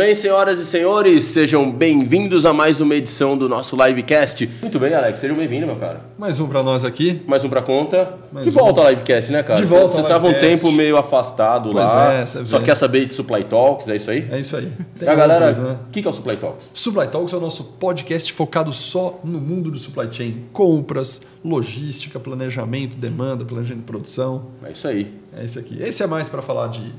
bem, senhoras e senhores? Sejam bem-vindos a mais uma edição do nosso livecast. Muito bem, Alex, sejam bem-vindos, meu cara. Mais um para nós aqui. Mais um pra conta. Mais de um. volta ao livecast, né, cara? De volta Você ao tava um tempo meio afastado Pois lá. é, você só quer saber de Supply Talks, é isso aí? É isso aí. Tem a galera, né? o que, que é o Supply Talks? Supply Talks é o nosso podcast focado só no mundo do supply chain. Compras, logística, planejamento, demanda, planejamento de produção. É isso aí. É esse aqui. Esse é mais para falar de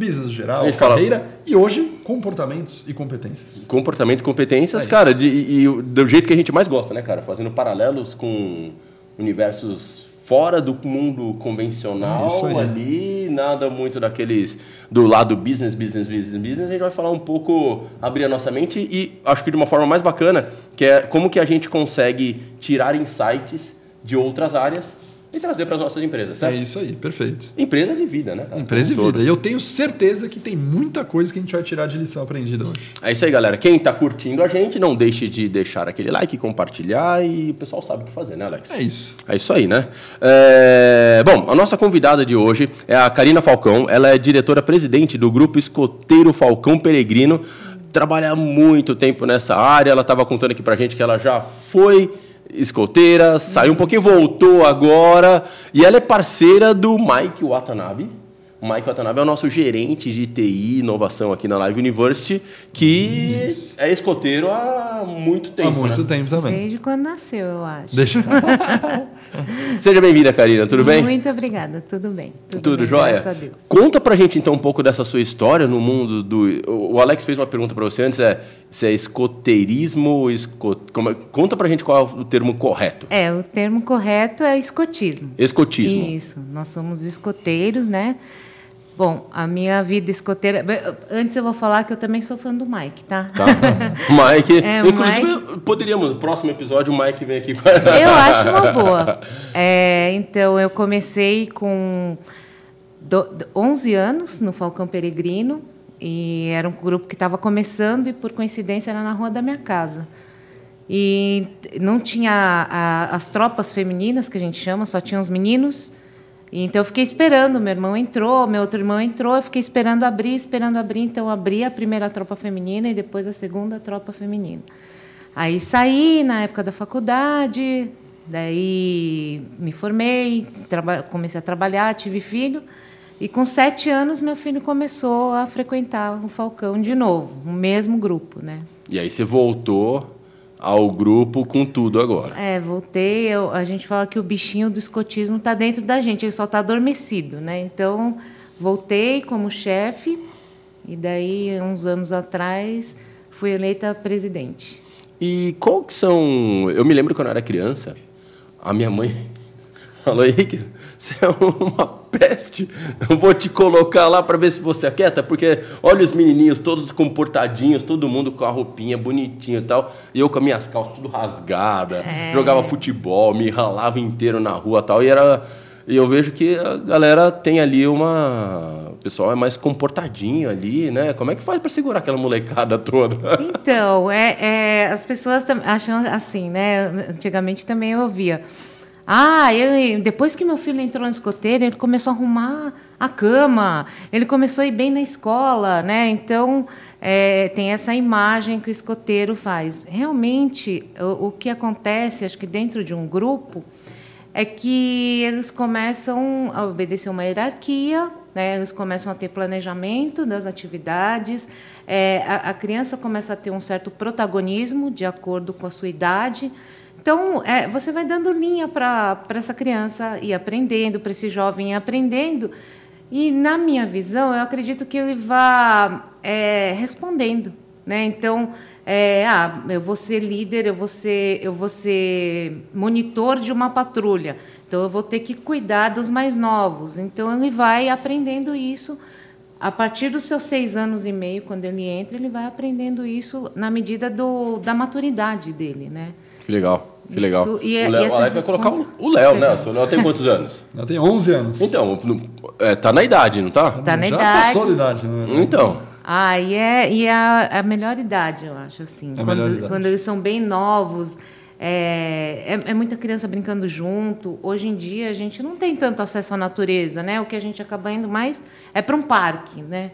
business geral, A gente fala- carreira e hoje comportamentos e competências. Comportamento e competências, É cara, de- e, e do jeito que a gente mais gosta, né, cara? Fazendo paralelos com universos fora do mundo convencional É ali, nada muito daqueles do lado business, business, business, business. A gente vai falar um pouco, abrir a nossa mente e acho que de uma forma mais bacana, que é como que a gente consegue tirar insights de outras áreas e trazer para as nossas empresas, É certo? isso aí, perfeito. Empresas e vida, né? cara? Empresa e todo. vida. E eu tenho certeza que tem muita coisa que a gente vai tirar de lição aprendida hoje. É isso aí, galera. Quem tá curtindo a gente, não deixe de deixar aquele like, compartilhar e o pessoal sabe o que fazer, né, Alex? É isso. É isso aí, né? É, Bom, a nossa convidada de hoje é a Karina Falcão. Ela é diretora-presidente do Grupo Escoteiro Falcão Peregrino. Trabalha muito tempo nessa área. Ela estava contando aqui pra gente que ela já foi escoteira, saiu um pouquinho, voltou agora. E ela é parceira do Mike Watanabe. O Mike Watanabe é o nosso gerente de TI e inovação aqui na Live University, que é escoteiro há muito tempo. Há muito né? tempo também. Desde quando nasceu, eu acho. Deixa. Seja bem-vinda, Karina. Tudo bem? Muito obrigada, tudo bem. Tudo, bem, jóia? Graças a Deus. Conta pra gente então um pouco dessa sua história no mundo do. O Alex fez uma pergunta pra você antes, é se é escoteirismo, esco... como é- conta pra gente qual é o termo correto. É, o termo correto é escotismo. Escotismo. Isso, nós somos escoteiros, né? Bom, a minha vida escoteira. Antes eu vou falar que eu também sou fã do Mike, tá? Tá. Mike. É, inclusive, poderíamos, no próximo episódio, o Mike vem aqui. Eu acho uma boa. É, então, eu comecei com do, do- 11 anos no Falcão Peregrino, e era um grupo que estava começando, e por coincidência era na rua da minha casa. E não tinha a- as tropas femininas, que a gente chama, só tinha os meninos. Então eu fiquei esperando, meu irmão entrou, meu outro irmão entrou, eu fiquei esperando abrir, esperando abrir, então eu abri a primeira tropa feminina e depois a segunda tropa feminina. Aí saí na época da faculdade, daí me formei, comecei a trabalhar, tive filho. E com sete anos meu filho começou a frequentar o Falcão de novo, o mesmo grupo, né? E aí você voltou ao grupo com tudo agora. É, voltei. eu- a gente fala que o bichinho do escotismo está dentro da gente, ele só está adormecido, né? Então, voltei como chefe e daí, uns anos atrás, fui eleita presidente. E qual que são. Eu me lembro quando eu era criança, a minha mãe falou aí que você é uma peste. Eu vou te colocar lá para ver se você aquieta, porque olha os menininhos todos comportadinhos, todo mundo com a roupinha bonitinha e tal, e eu com as minhas calças tudo rasgada, É. jogava futebol, me ralava inteiro na rua e tal, e era. E eu vejo que a galera tem ali uma. O pessoal é mais comportadinho ali, né? Como é que faz para segurar aquela molecada toda? Então, é, é, as pessoas acham assim, né? Antigamente também eu ouvia. Ah, ele, depois que meu filho entrou no escoteiro, ele começou a arrumar a cama, ele começou a ir bem na escola, né? Então, é, tem essa imagem que o escoteiro faz. Realmente, o, o que acontece, acho que dentro de um grupo, é que eles começam a obedecer uma hierarquia, né? eles começam a ter planejamento das atividades, é, a, a criança começa a ter um certo protagonismo de acordo com a sua idade. Então, é, você vai dando linha para essa criança ir aprendendo, para esse jovem ir aprendendo. E, na minha visão, eu acredito que ele vá é, respondendo. Né? Então, é, ah, eu vou ser líder, eu vou ser, eu vou ser monitor de uma patrulha. Então, eu vou ter que cuidar dos mais novos. Então, ele vai aprendendo isso. A partir dos seus seis anos e meio, quando ele entra, ele vai aprendendo isso na medida do, da maturidade dele, né? Que legal, que legal. Isso, e é- o Léo, e essa o Alex vai colocar o Léo, né? O Léo tem quantos anos? Já tem 11 anos. Então, é, tá na idade, não tá? Tá na Já idade. passou da idade, né? Então, Ah, e é, e é a, a melhor idade, eu acho, assim. É a quando, melhor idade. quando eles são bem novos, é, é, é muita criança brincando junto. Hoje em dia, a gente não tem tanto acesso à natureza, né? O que a gente acaba indo mais é para um parque, né?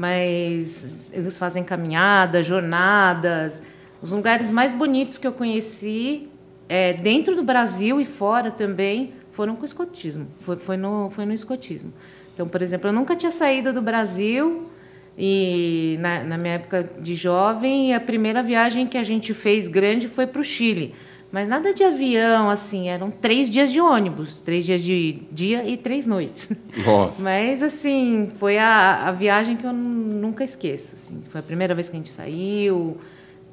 mas eles fazem caminhadas, jornadas. Os lugares mais bonitos que eu conheci, é, dentro do Brasil e fora também, foram com o escotismo. Foi, foi, no, foi no escotismo. Então, por exemplo, eu nunca tinha saído do Brasil e na, na minha época de jovem, a primeira viagem que a gente fez grande foi para o Chile. Mas nada de avião, assim, eram três dias de ônibus, três dias de dia e três noites. Nossa. Mas, assim, foi a, a viagem que eu nunca esqueço. Assim. Foi a primeira vez que a gente saiu.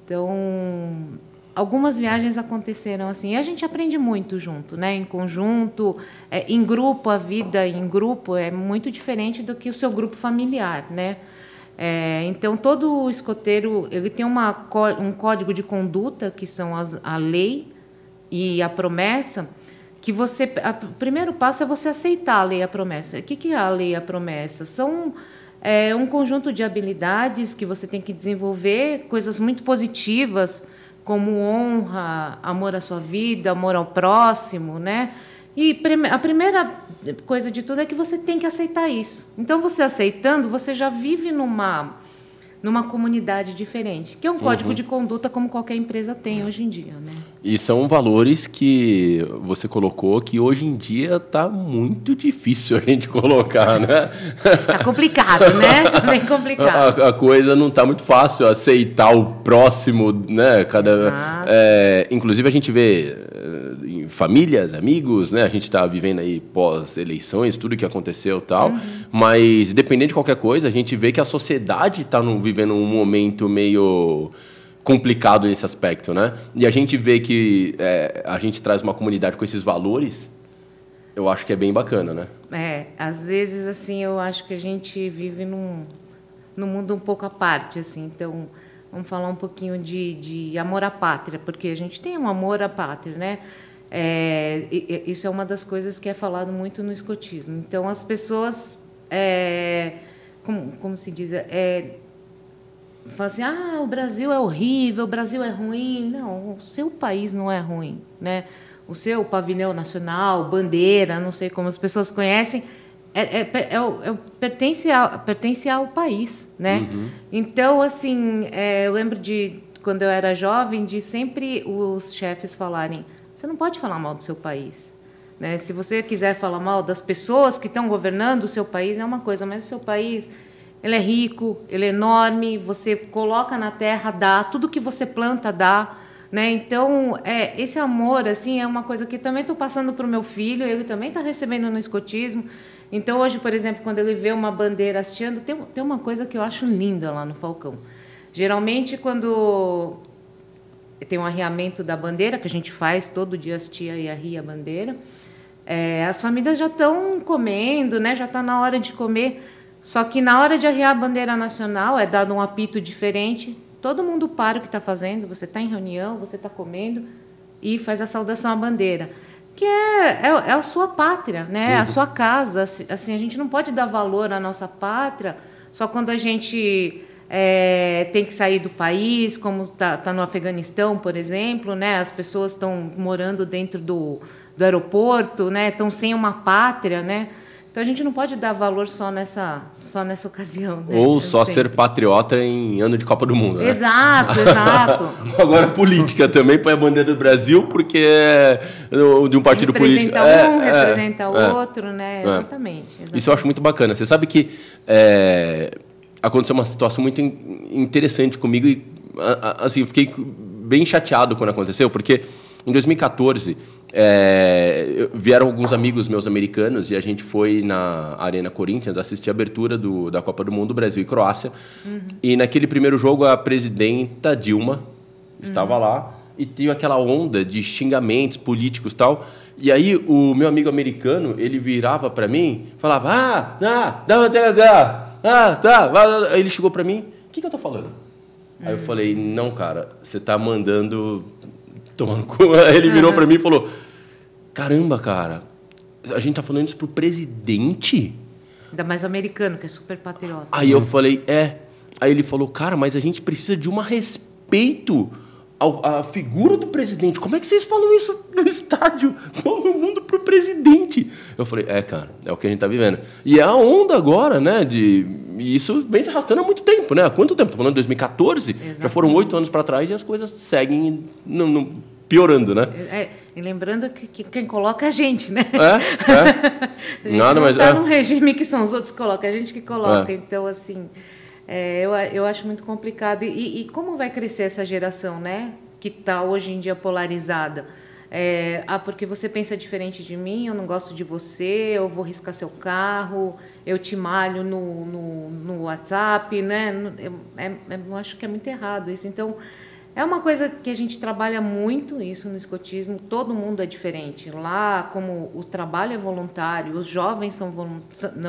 Então, algumas viagens aconteceram assim. E a gente aprende muito junto, né? Em conjunto, é, em grupo, a vida em grupo é muito diferente do que o seu grupo familiar, né? É, então, todo escoteiro ele tem uma, um código de conduta, que são as, a lei e a promessa, que você. O primeiro passo é você aceitar a lei e a promessa. O que, que é a lei e a promessa? São é, um conjunto de habilidades que você tem que desenvolver, coisas muito positivas, como honra, amor à sua vida, amor ao próximo, né? E a primeira coisa de tudo é que você tem que aceitar isso. Então, você aceitando, você já vive numa, numa comunidade diferente, que é um código uhum. de conduta como qualquer empresa tem hoje em dia. Né? E são valores que você colocou que hoje em dia está muito difícil a gente colocar, né? Está complicado, né? Tá bem complicado. A, a coisa não está muito fácil aceitar o próximo, né? Cada, é, inclusive a gente vê famílias, amigos, né? A gente está vivendo aí pós-eleições, tudo que aconteceu tal. Uhum. Mas, dependendo de qualquer coisa, a gente vê que a sociedade está vivendo um momento meio complicado nesse aspecto, né? E a gente vê que é, a gente traz uma comunidade com esses valores, eu acho que é bem bacana, né? É, às vezes, assim, eu acho que a gente vive num, num mundo um pouco à parte, assim, então... Vamos falar um pouquinho de, de amor à pátria, porque a gente tem um amor à pátria, né? É, isso é uma das coisas que é falado muito no escotismo. Então, as pessoas, é, como, como, se diz, é, falam assim, ah, o Brasil é horrível, o Brasil é ruim. Não, o seu país não é ruim, né? O seu pavilhão nacional, bandeira, não sei como as pessoas conhecem, é, é, é, é pertence, ao, pertence ao país, né? Uhum. Então, assim, é, eu lembro de, quando eu era jovem, de sempre os chefes falarem você não pode falar mal do seu país. Né? Se você quiser falar mal das pessoas que estão governando o seu país, é uma coisa, mas o seu país ele é rico, ele é enorme, você coloca na terra, dá, tudo que você planta dá. Né? Então, é, esse amor assim é uma coisa que também estou passando para o meu filho, ele também está recebendo no escotismo. Então, hoje, por exemplo, quando ele vê uma bandeira hasteando, tem, tem uma coisa que eu acho linda lá no Falcão. Geralmente, quando tem um arriamento da bandeira que a gente faz todo dia as tia e arria a bandeira. É, as famílias já estão comendo, né? Já está na hora de comer. Só que na hora de arriar a bandeira nacional é dado um apito diferente. Todo mundo para o que está fazendo. Você está em reunião, você está comendo e faz a saudação à bandeira, que é, é, é a sua pátria, né? Uhum. A sua casa. Assim, a gente não pode dar valor à nossa pátria só quando a gente é, tem que sair do país, como está tá no Afeganistão, por exemplo, né? As pessoas estão morando dentro do, do aeroporto, né? Estão sem uma pátria, né? Então a gente não pode dar valor só nessa, só nessa ocasião. Né? Ou só ser patriota em ano de Copa do Mundo. Né? Exato, exato. Agora política também põe a bandeira do Brasil porque é de um partido representa político. Um, é, representa é, outro, né? É. Exatamente, exatamente, Isso eu acho muito bacana. Você sabe que é, aconteceu uma situação muito interessante comigo e assim eu fiquei bem chateado quando aconteceu porque em 2014 é, vieram alguns amigos meus americanos e a gente foi na Arena Corinthians assistir a abertura do, da Copa do Mundo Brasil e Croácia uhum. e naquele primeiro jogo a presidenta Dilma estava uhum. lá e teve aquela onda de xingamentos políticos tal e aí o meu amigo americano ele virava para mim falava ah ah dá dá dá ah, tá. Aí ele chegou para mim, o que, que eu tô falando? Aí eu falei, não, cara, você tá mandando tomando cu. Aí ele virou para mim e falou, caramba, cara, a gente tá falando isso pro presidente? Ainda mais americano, que é super patriota. Aí eu falei, é. Aí ele falou, cara, mas a gente precisa de um respeito a, a, figura do presidente. Como é que vocês falam isso no estádio? Todo mundo pro presidente. Eu falei, é, cara, é o que a gente tá vivendo. E é a onda agora, né? De, e isso vem se arrastando há muito tempo, né? Há quanto tempo? Tô falando de 2014? Exatamente. Já foram oito anos para trás e as coisas seguem no, no, piorando, né? É, e lembrando que, que, quem coloca é a gente, né? É, é. gente Nada, não mas, tá é. num regime que são os outros que colocam, é a gente que coloca. É. Então, assim. É, eu, eu acho muito complicado. E, e, como vai crescer essa geração, né? Que está hoje em dia polarizada. É, ah, porque você pensa diferente de mim, eu não gosto de você, eu vou riscar seu carro, eu te malho no, no, no WhatsApp, né? Eu, é, é, eu acho que é muito errado isso. Então, é uma coisa que a gente trabalha muito isso no escotismo, todo mundo é diferente. Lá, como o trabalho é voluntário, os jovens são,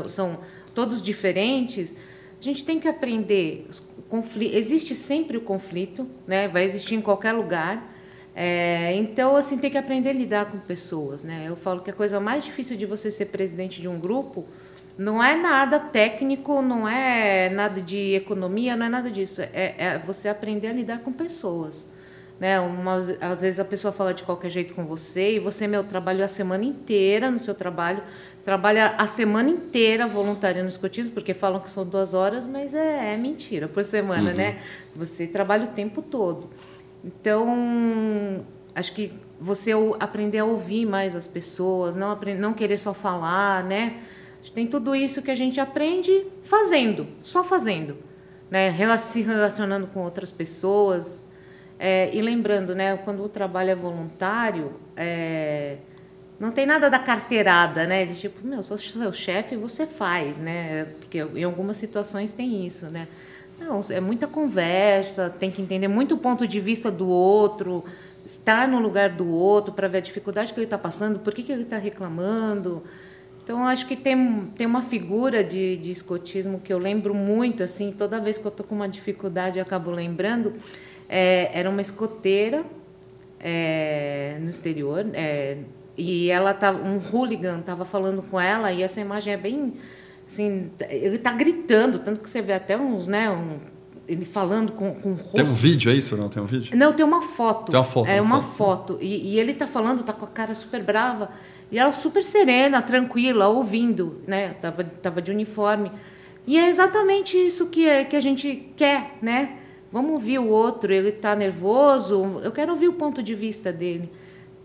são todos diferentes, a gente tem que aprender. Existe sempre o conflito, né? vai existir em qualquer lugar. É, então, assim, tem que aprender a lidar com pessoas. Né? Eu falo que a coisa mais difícil de você ser presidente de um grupo não é nada técnico, não é nada de economia, não é nada disso. É, é você aprender a lidar com pessoas. Né? Uma, às vezes a pessoa fala de qualquer jeito com você e você, meu, trabalhou a semana inteira no seu trabalho, trabalha a semana inteira voluntária no escotismo, porque falam que são duas horas, mas é, é mentira por semana, uhum. né? Você trabalha o tempo todo. Então, acho que você aprender a ouvir mais as pessoas, não, aprender, não querer só falar, né? Tem tudo isso que a gente aprende fazendo, só fazendo, né? Se relacionando com outras pessoas. É, e lembrando, né? Quando o trabalho é voluntário, é, não tem nada da carteirada, né? De tipo, meu, sou seu chefe, você faz, né? Porque em algumas situações tem isso, né? Não, é muita conversa, tem que entender muito o ponto de vista do outro, estar no lugar do outro para ver a dificuldade que ele está passando, por que, que ele está reclamando. Então, acho que tem, tem uma figura de, de escotismo que eu lembro muito, assim, toda vez que eu estou com uma dificuldade eu acabo lembrando. É, era uma escoteira é, no exterior, é, e ela tá um hooligan estava falando com ela e essa imagem é bem assim, ele está gritando, tanto que você vê até uns, né, um, ele falando com, com rosto. Tem um vídeo, é isso não? Tem um vídeo? Não, tem uma foto. Tem uma foto. É uma, foto. foto. E, e, ele está falando, está com a cara super brava. E ela super serena, tranquila, ouvindo, né? Tava, tava de uniforme. E é exatamente isso que, é, que a gente quer, né? Vamos ouvir o outro, ele está nervoso, eu quero ouvir o ponto de vista dele.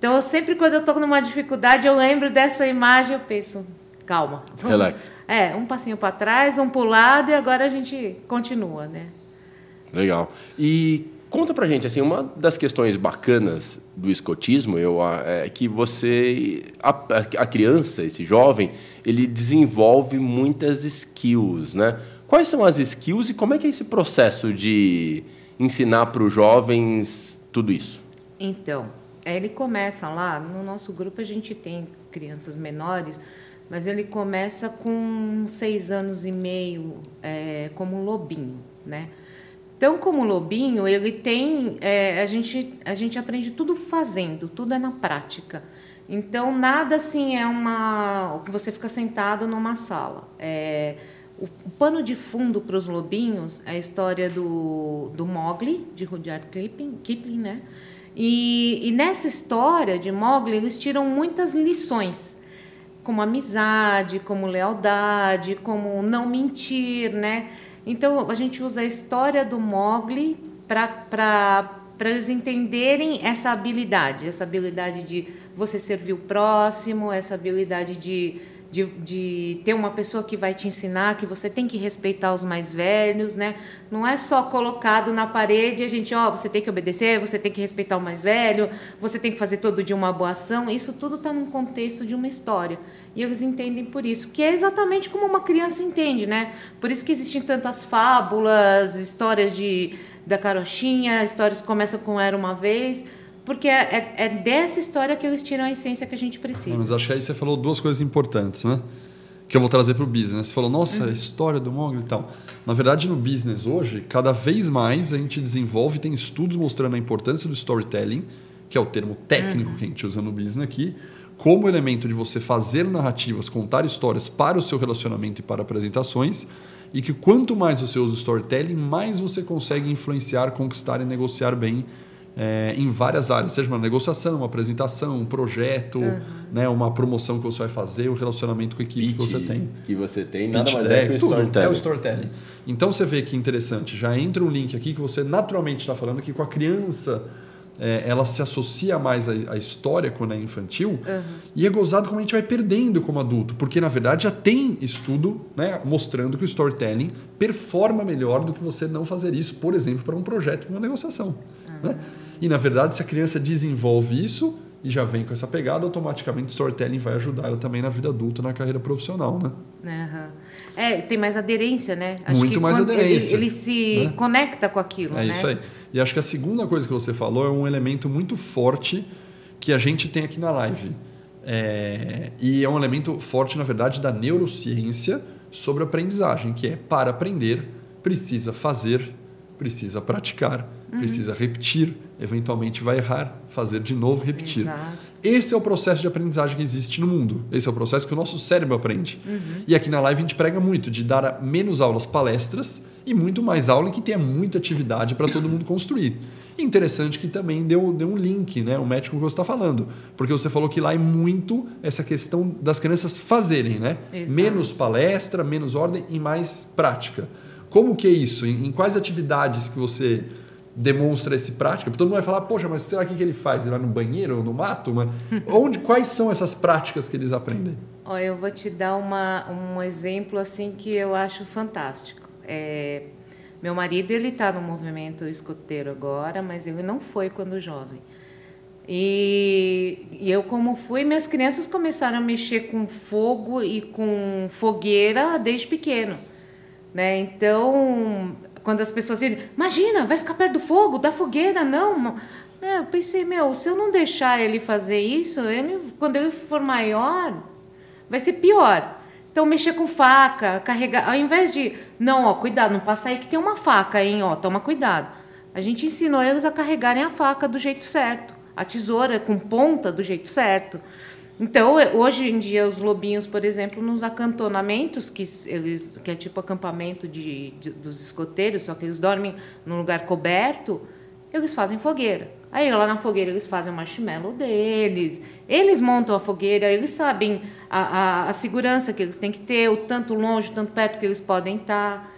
Então, eu sempre, quando eu estou numa dificuldade, eu lembro dessa imagem, eu penso, calma. Relax. É, um passinho para trás, um para o lado e agora a gente continua, né? Legal. E conta pra gente, assim, uma das questões bacanas do escotismo eu, é que você, a, a criança, esse jovem, ele desenvolve muitas skills, né? Quais são as skills e como é que é esse processo de ensinar para os jovens tudo isso? Então, ele começa lá, no nosso grupo a gente tem crianças menores, mas ele começa com seis anos e meio é, como lobinho, né? Então, como lobinho, ele tem, é, a gente a gente aprende tudo fazendo, tudo é na prática. Então, nada assim é uma, você fica sentado numa sala. É, o, o pano de fundo para os lobinhos é a história do, do Mowgli de Rudyard Kipling, Kipling, né? E, e nessa história de Mowgli, eles tiram muitas lições, como amizade, como lealdade, como não mentir, né? Então, a gente usa a história do Mowgli para eles entenderem essa habilidade, essa habilidade de você servir o próximo, essa habilidade de de, de ter uma pessoa que vai te ensinar que você tem que respeitar os mais velhos, né? Não é só colocado na parede a gente, ó, você tem que obedecer, você tem que respeitar o mais velho, você tem que fazer todo dia uma boa ação. Isso tudo está num contexto de uma história. E eles entendem por isso, que é exatamente como uma criança entende, né? Por isso que existem tantas fábulas, histórias de da carochinha, histórias que começam com Era Uma Vez porque é, é, é, dessa história que eles tiram a essência que a gente precisa. Mas acho que aí você falou duas coisas importantes, né? Que eu vou trazer para o business. Você falou, nossa, uhum. a história do Mogli e tal. Na verdade, no business hoje, cada vez mais a gente desenvolve, tem estudos mostrando a importância do storytelling, que é o termo técnico uhum. que a gente usa no business aqui, como elemento de você fazer narrativas, contar histórias para o seu relacionamento e para apresentações, e que quanto mais você usa o storytelling, mais você consegue influenciar, conquistar e negociar bem é, em várias áreas, seja uma negociação, uma apresentação, um projeto, uhum. né, uma promoção que você vai fazer, o um relacionamento com a equipe Pitch que você tem. Que você tem, nada Pitch mais deck, é que o storytelling. É o storytelling. Então você vê que interessante, já entra um link aqui que você naturalmente está falando que com a criança é, ela se associa mais à, à história quando é infantil uhum. e é gozado como a gente vai perdendo como adulto, porque na verdade já tem estudo né, mostrando que o storytelling performa melhor do que você não fazer isso, por exemplo, para um projeto, uma negociação. Né? E na verdade, se a criança desenvolve isso e já vem com essa pegada, automaticamente o storytelling vai ajudar ela também na vida adulta, na carreira profissional, né? Uhum. É, tem mais aderência, né? Acho Muito mais aderência. Ele, ele se né? conecta com aquilo, É né? isso aí. E acho que a segunda coisa que você falou é um elemento muito forte que a gente tem aqui na live. É, e é um elemento forte, na verdade, da neurociência sobre aprendizagem, que é para aprender, precisa fazer, precisa praticar, uhum. precisa repetir, eventualmente vai errar, fazer de novo, repetir. Exato. Esse é o processo de aprendizagem que existe no mundo. Esse é o processo que o nosso cérebro aprende. Uhum. E aqui na live a gente prega muito de dar menos aulas palestras e muito mais aula em que tenha muita atividade para todo mundo construir. Interessante que também deu, deu um link, né? O médico que você está falando. Porque você falou que lá é muito essa questão das crianças fazerem, né? Exato. Menos palestra, menos ordem e mais prática. Como que é isso? Em, em quais atividades que você demonstra esse prática? Porque todo mundo vai falar, poxa, mas será que, que ele faz? Ele vai no banheiro ou no mato? Mas onde, quais são essas práticas que eles aprendem? Ó, eu vou te dar uma, um exemplo assim que eu acho fantástico. É, meu marido ele está no movimento escoteiro agora, mas ele não foi quando jovem. E, e, eu, como fui, minhas crianças começaram a mexer com fogo e com fogueira desde pequeno. Né? Então, quando as pessoas dizem, imagina, vai ficar perto do fogo, da fogueira, não. É, eu pensei, meu, se eu não deixar ele fazer isso, ele, quando ele for maior, vai ser pior. Então, mexer com faca, carregar, ao invés de, não, ó, cuidado, não passa aí que tem uma faca, hein, ó, toma cuidado. A gente ensinou eles a carregarem a faca do jeito certo, a tesoura com ponta do jeito certo. Então, hoje em dia, os lobinhos, por exemplo, nos acantonamentos, que, eles, que é tipo acampamento de, de, dos escoteiros, só que eles dormem num lugar coberto, eles fazem fogueira. Aí lá na fogueira eles fazem o marshmallow deles, eles montam a fogueira, eles sabem a, a, a segurança que eles têm que ter, o tanto longe, o tanto perto que eles podem estar.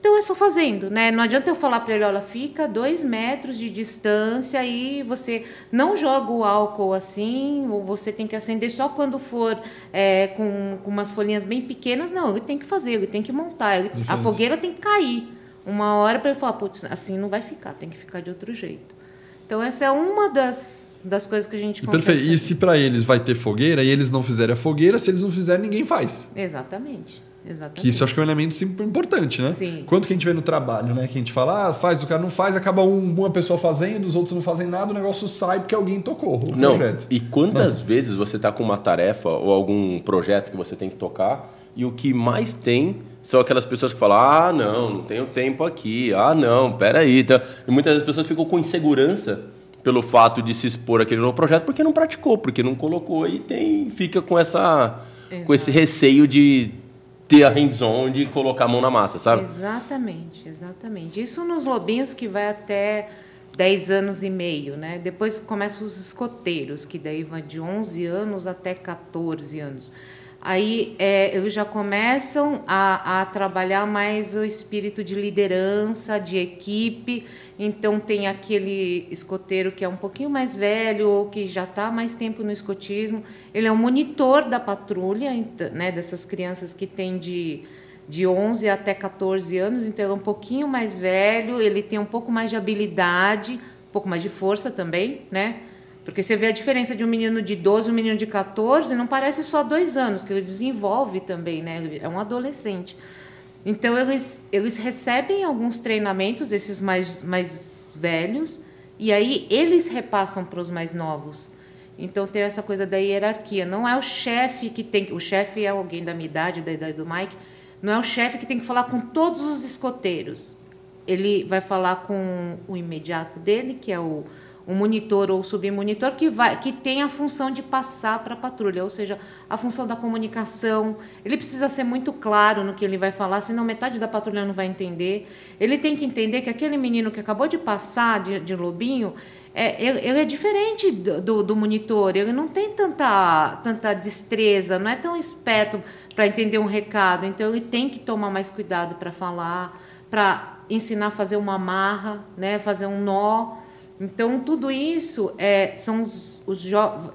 Então é só fazendo, né? Não adianta eu falar para ele, olha, fica dois metros de distância e você não joga o álcool assim, ou você tem que acender só quando for é, com, com umas folhinhas bem pequenas. Não, ele tem que fazer, ele tem que montar, ele, a fogueira tem que cair. Uma hora para ele falar, putz, assim não vai ficar, tem que ficar de outro jeito. Então essa é uma das, das coisas que a gente consegue. Perfeito. E se para eles vai ter fogueira e eles não fizerem a fogueira, se eles não fizerem, ninguém faz. Exatamente. Exatamente. Que isso acho que é um elemento sempre importante, né? Sim. Quanto que a gente vê no trabalho, né? Que a gente fala, ah, faz, o cara não faz, acaba um, uma pessoa fazendo, os outros não fazem nada, o negócio sai porque alguém tocou o não. projeto. E quantas não. vezes você está com uma tarefa ou algum projeto que você tem que tocar e o que mais tem são aquelas pessoas que falam, ah, não, não tenho tempo aqui, ah, não, peraí. Então, e muitas vezes as pessoas ficam com insegurança pelo fato de se expor aquele novo projeto porque não praticou, porque não colocou e tem, fica com, essa, com esse receio de ter a hands-on de colocar a mão na massa, sabe? Exatamente, exatamente. Isso nos lobinhos que vai até 10 anos e meio, né? Depois começam os escoteiros, que daí vai de 11 anos até 14 anos. Aí é, eles já começam a, a trabalhar mais o espírito de liderança, de equipe. Então tem aquele escoteiro que é um pouquinho mais velho ou que já está mais tempo no escotismo. Ele é o monitor da patrulha, né, dessas crianças que têm de, de 11 até 14 anos. Então ele é um pouquinho mais velho, ele tem um pouco mais de habilidade, um pouco mais de força também, né? Porque você vê a diferença de um menino de 12 e um menino de 14, não parece só dois anos, que ele desenvolve também, né? É um adolescente. Então, eles, eles recebem alguns treinamentos, esses mais, mais velhos, e aí eles repassam para os mais novos. Então, tem essa coisa da hierarquia. Não é o chefe que tem. O chefe é alguém da minha idade, da idade do Mike. Não é o chefe que tem que falar com todos os escoteiros. Ele vai falar com o imediato dele, que é o um monitor ou submonitor que, vai, que tem a função de passar para a patrulha, ou seja, a função da comunicação. Ele precisa ser muito claro no que ele vai falar, senão metade da patrulha não vai entender. Ele tem que entender que aquele menino que acabou de passar de, de lobinho é, ele, ele é diferente do, do, monitor, ele não tem tanta, tanta destreza, não é tão esperto para entender um recado, então ele tem que tomar mais cuidado para falar, para ensinar a fazer uma amarra, né, fazer um nó. Então, tudo isso é, são os, os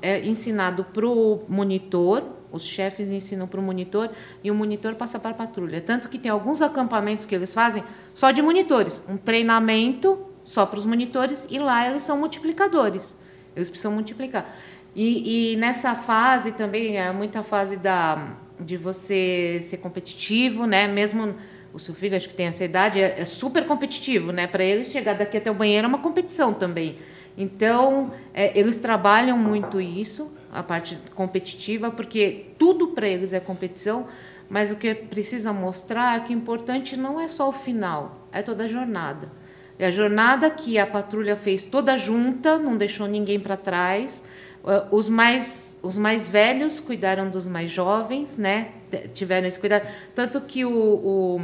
é ensinado para o monitor, os chefes ensinam para o monitor e o monitor passa para a patrulha. Tanto que tem alguns acampamentos que eles fazem só de monitores, um treinamento só para os monitores e lá eles são multiplicadores. Eles precisam multiplicar. E, e, nessa fase também é muita fase da de você ser competitivo, né? Mesmo o seu filho acho que tem essa idade é, é super competitivo, né? Para ele chegar daqui até o banheiro é uma competição também. Então é, eles trabalham muito isso a parte competitiva, porque tudo para eles é competição, mas o que precisa mostrar é que o importante não é só o final, é toda a jornada. É a jornada que a patrulha fez toda junta, não deixou ninguém para trás. Uh, os mais, os mais velhos cuidaram dos mais jovens, né? tiveram esse cuidado. Tanto que o, o,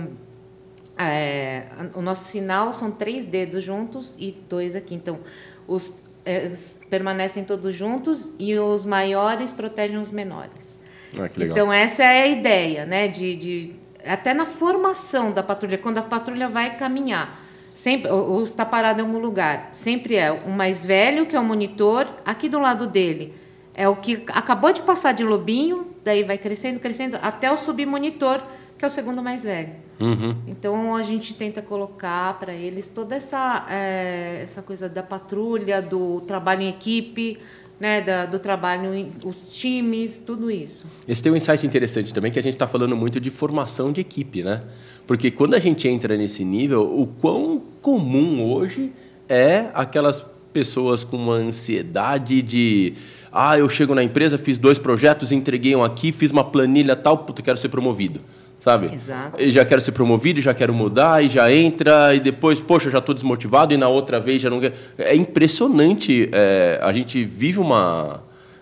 é, o nosso sinal são três dedos juntos e dois aqui. Então, os é, permanecem todos juntos e os maiores protegem os menores. Ah, então essa é a ideia, né? De, de, até na formação da patrulha, quando a patrulha vai caminhar, sempre ou, ou está parado em algum lugar, sempre é o mais velho que é o monitor, aqui do lado dele é o que acabou de passar de lobinho, daí vai crescendo, crescendo até o submonitor que é o segundo mais velho. Uhum. Então a gente tenta colocar para eles toda essa, é, essa coisa da patrulha, do trabalho em equipe, né, da, do trabalho em os times, tudo isso. Esse tem um insight interessante também que a gente está falando muito de formação de equipe, né? Porque quando a gente entra nesse nível, o quão comum hoje é aquelas pessoas com uma ansiedade de ah, eu chego na empresa, fiz dois projetos, entreguei um aqui, fiz uma planilha tal, puta, quero ser promovido sabe? Exato. E já quero ser promovido, já quero mudar, e já entra, e depois, poxa, já estou desmotivado, e na outra vez já não quero. É impressionante. É, a gente vive uma,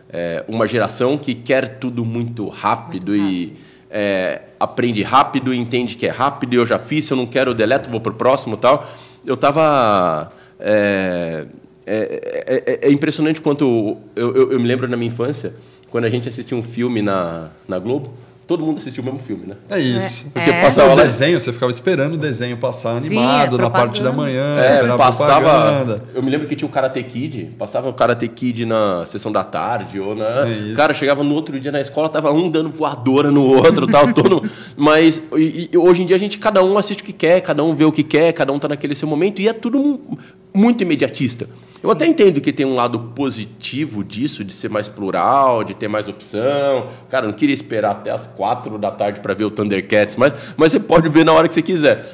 é, uma geração que quer tudo muito rápido, muito rápido. e é, aprende rápido, entende que é rápido, e eu já fiz, se eu não quero, eu deleto, vou para o próximo tal. Eu estava. É, é, é, é, impressionante quanto. Eu, eu, eu me lembro na minha infância, quando a gente assistia um filme na, na Globo todo mundo assistiu o mesmo filme, né? É isso. É. Porque é. passava o desenho, você ficava esperando o desenho passar animado Sim, é na parte da manhã, é, esperava passava, propaganda. Eu me lembro que tinha o Karate Kid, passava o Karate Kid na sessão da tarde ou na, é cara, chegava no outro dia na escola, tava um dando voadora no outro, tal, todo, mas e, e, hoje em dia a gente cada um assiste o que quer, cada um vê o que quer, cada um tá naquele seu momento e é tudo muito imediatista. Eu até entendo que tem um lado positivo disso, de ser mais plural, de ter mais opção. Cara, eu não queria esperar até as quatro da tarde para ver o Thundercats, mas, mas você pode ver na hora que você quiser.